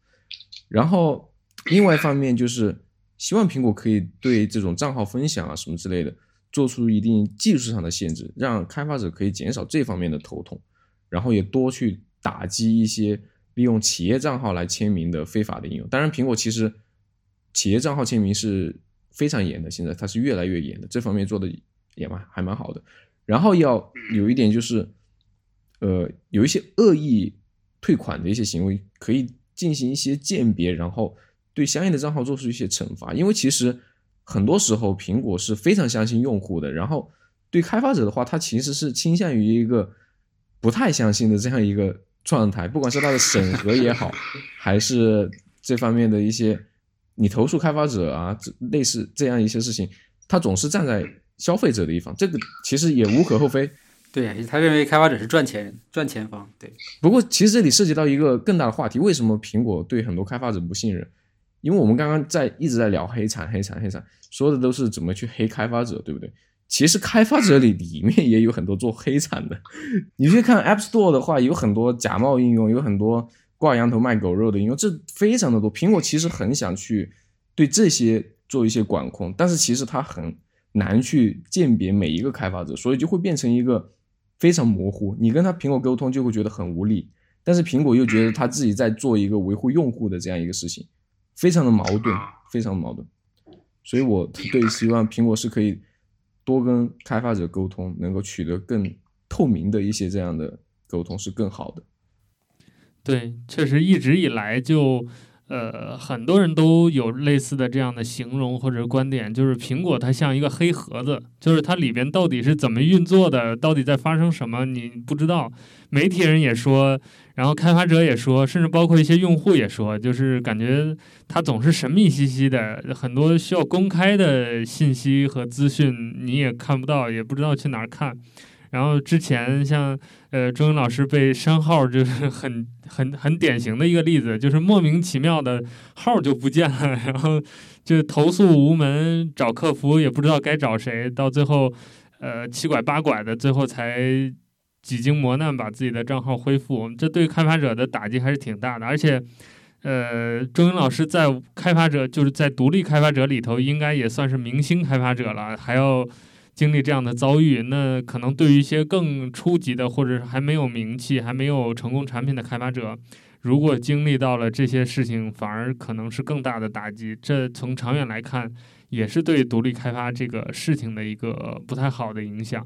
然后，另外一方面就是希望苹果可以对这种账号分享啊什么之类的做出一定技术上的限制，让开发者可以减少这方面的头痛，然后也多去打击一些利用企业账号来签名的非法的应用。当然，苹果其实企业账号签名是非常严的，现在它是越来越严的，这方面做的也蛮还蛮好的。然后要有一点就是，呃，有一些恶意退款的一些行为，可以进行一些鉴别，然后对相应的账号做出一些惩罚。因为其实很多时候苹果是非常相信用户的，然后对开发者的话，他其实是倾向于一个不太相信的这样一个状态。不管是它的审核也好，还是这方面的一些你投诉开发者啊，类似这样一些事情，他总是站在。消费者的一方，这个其实也无可厚非。对他认为开发者是赚钱人，赚钱方。对，不过其实这里涉及到一个更大的话题：为什么苹果对很多开发者不信任？因为我们刚刚在一直在聊黑产、黑产、黑产，说的都是怎么去黑开发者，对不对？其实开发者里里面也有很多做黑产的。你去看 App Store 的话，有很多假冒应用，有很多挂羊头卖狗肉的应用，这非常的多。苹果其实很想去对这些做一些管控，但是其实它很。难去鉴别每一个开发者，所以就会变成一个非常模糊。你跟他苹果沟通就会觉得很无力，但是苹果又觉得他自己在做一个维护用户的这样一个事情，非常的矛盾，非常矛盾。所以我对希望苹果是可以多跟开发者沟通，能够取得更透明的一些这样的沟通是更好的。对，确实一直以来就。呃，很多人都有类似的这样的形容或者观点，就是苹果它像一个黑盒子，就是它里边到底是怎么运作的，到底在发生什么，你不知道。媒体人也说，然后开发者也说，甚至包括一些用户也说，就是感觉它总是神秘兮兮的，很多需要公开的信息和资讯你也看不到，也不知道去哪儿看。然后之前像呃周英老师被删号，就是 很很很典型的一个例子，就是莫名其妙的号就不见了，然后就投诉无门，找客服也不知道该找谁，到最后呃七拐八拐的，最后才几经磨难把自己的账号恢复。这对开发者的打击还是挺大的，而且呃周英老师在开发者就是在独立开发者里头，应该也算是明星开发者了，还要。经历这样的遭遇，那可能对于一些更初级的，或者是还没有名气、还没有成功产品的开发者，如果经历到了这些事情，反而可能是更大的打击。这从长远来看，也是对独立开发这个事情的一个不太好的影响。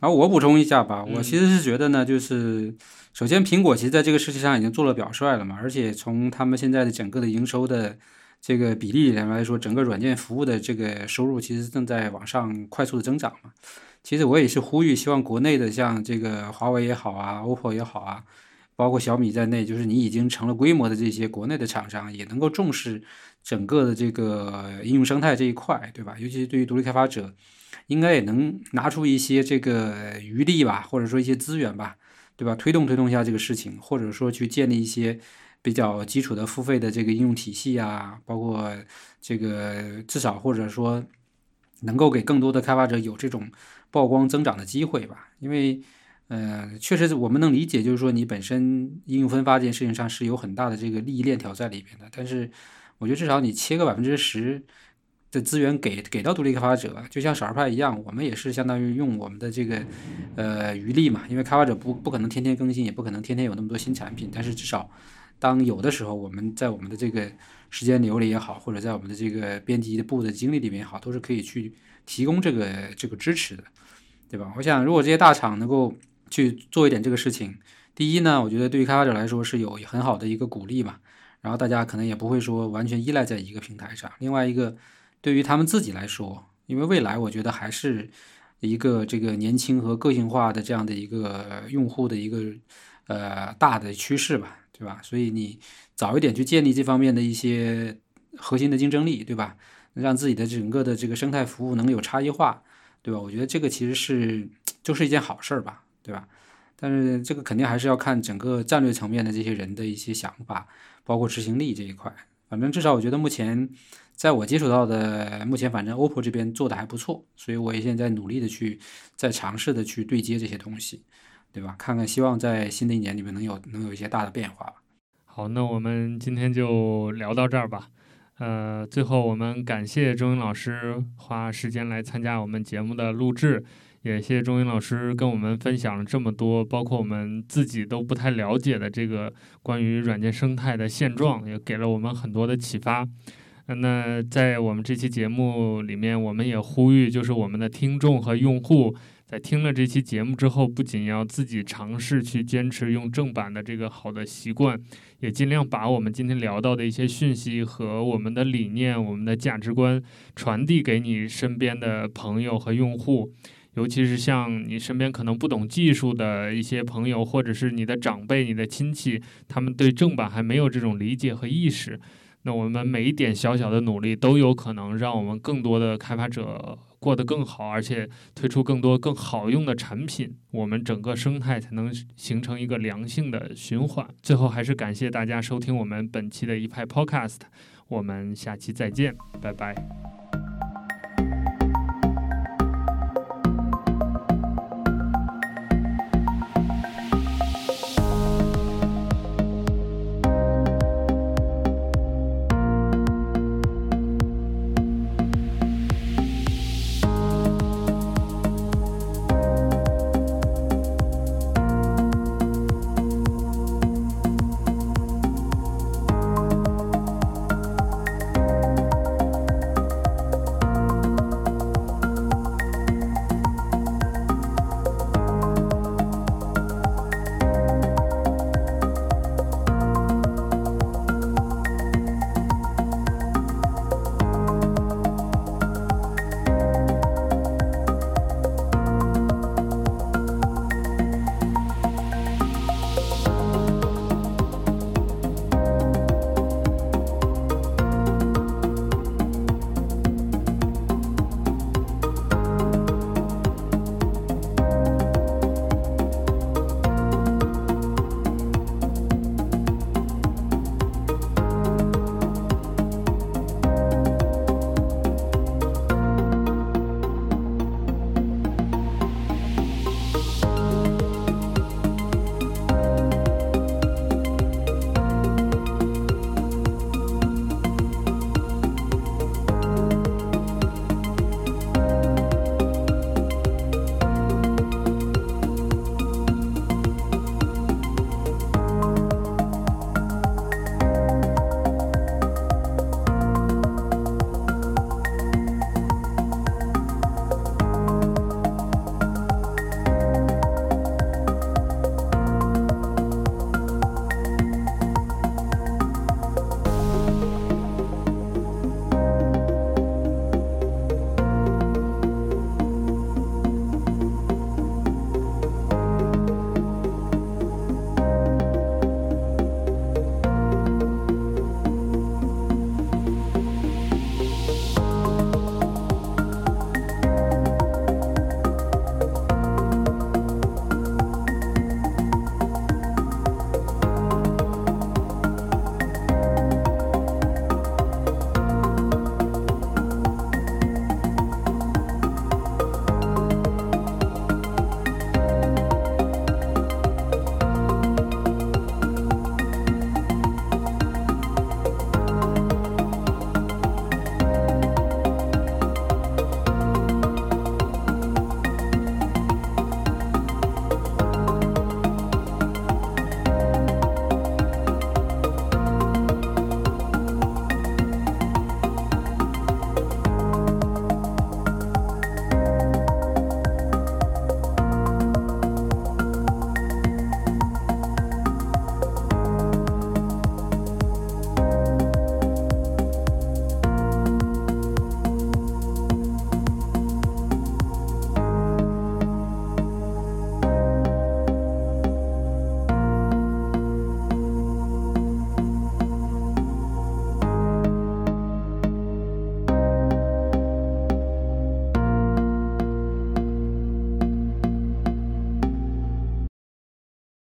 然后我补充一下吧，我其实是觉得呢，就是首先苹果其实在这个事情上已经做了表率了嘛，而且从他们现在的整个的营收的。这个比例上来说，整个软件服务的这个收入其实正在往上快速的增长嘛。其实我也是呼吁，希望国内的像这个华为也好啊，OPPO 也好啊，包括小米在内，就是你已经成了规模的这些国内的厂商，也能够重视整个的这个应用生态这一块，对吧？尤其是对于独立开发者，应该也能拿出一些这个余力吧，或者说一些资源吧，对吧？推动推动一下这个事情，或者说去建立一些。比较基础的付费的这个应用体系啊，包括这个至少或者说能够给更多的开发者有这种曝光增长的机会吧。因为，呃，确实我们能理解，就是说你本身应用分发这件事情上是有很大的这个利益链条在里边的。但是，我觉得至少你切个百分之十的资源给给到独立开发者，就像少儿派一样，我们也是相当于用我们的这个呃余力嘛。因为开发者不不可能天天更新，也不可能天天有那么多新产品，但是至少。当有的时候，我们在我们的这个时间流里也好，或者在我们的这个编辑部的经历里面也好，都是可以去提供这个这个支持的，对吧？我想，如果这些大厂能够去做一点这个事情，第一呢，我觉得对于开发者来说是有很好的一个鼓励嘛，然后大家可能也不会说完全依赖在一个平台上。另外一个。对于他们自己来说，因为未来我觉得还是一个这个年轻和个性化的这样的一个用户的一个呃大的趋势吧，对吧？所以你早一点去建立这方面的一些核心的竞争力，对吧？让自己的整个的这个生态服务能有差异化，对吧？我觉得这个其实是就是一件好事儿吧，对吧？但是这个肯定还是要看整个战略层面的这些人的一些想法，包括执行力这一块。反正至少我觉得目前在我接触到的，目前反正 OPPO 这边做的还不错，所以我也现在努力的去在尝试的去对接这些东西，对吧？看看希望在新的一年里面能有能有一些大的变化。好，那我们今天就聊到这儿吧。呃，最后我们感谢钟英老师花时间来参加我们节目的录制。也谢谢钟英老师跟我们分享了这么多，包括我们自己都不太了解的这个关于软件生态的现状，也给了我们很多的启发。那在我们这期节目里面，我们也呼吁，就是我们的听众和用户在听了这期节目之后，不仅要自己尝试去坚持用正版的这个好的习惯，也尽量把我们今天聊到的一些讯息和我们的理念、我们的价值观传递给你身边的朋友和用户。尤其是像你身边可能不懂技术的一些朋友，或者是你的长辈、你的亲戚，他们对正版还没有这种理解和意识。那我们每一点小小的努力，都有可能让我们更多的开发者过得更好，而且推出更多更好用的产品，我们整个生态才能形成一个良性的循环。最后，还是感谢大家收听我们本期的一派 Podcast，我们下期再见，拜拜。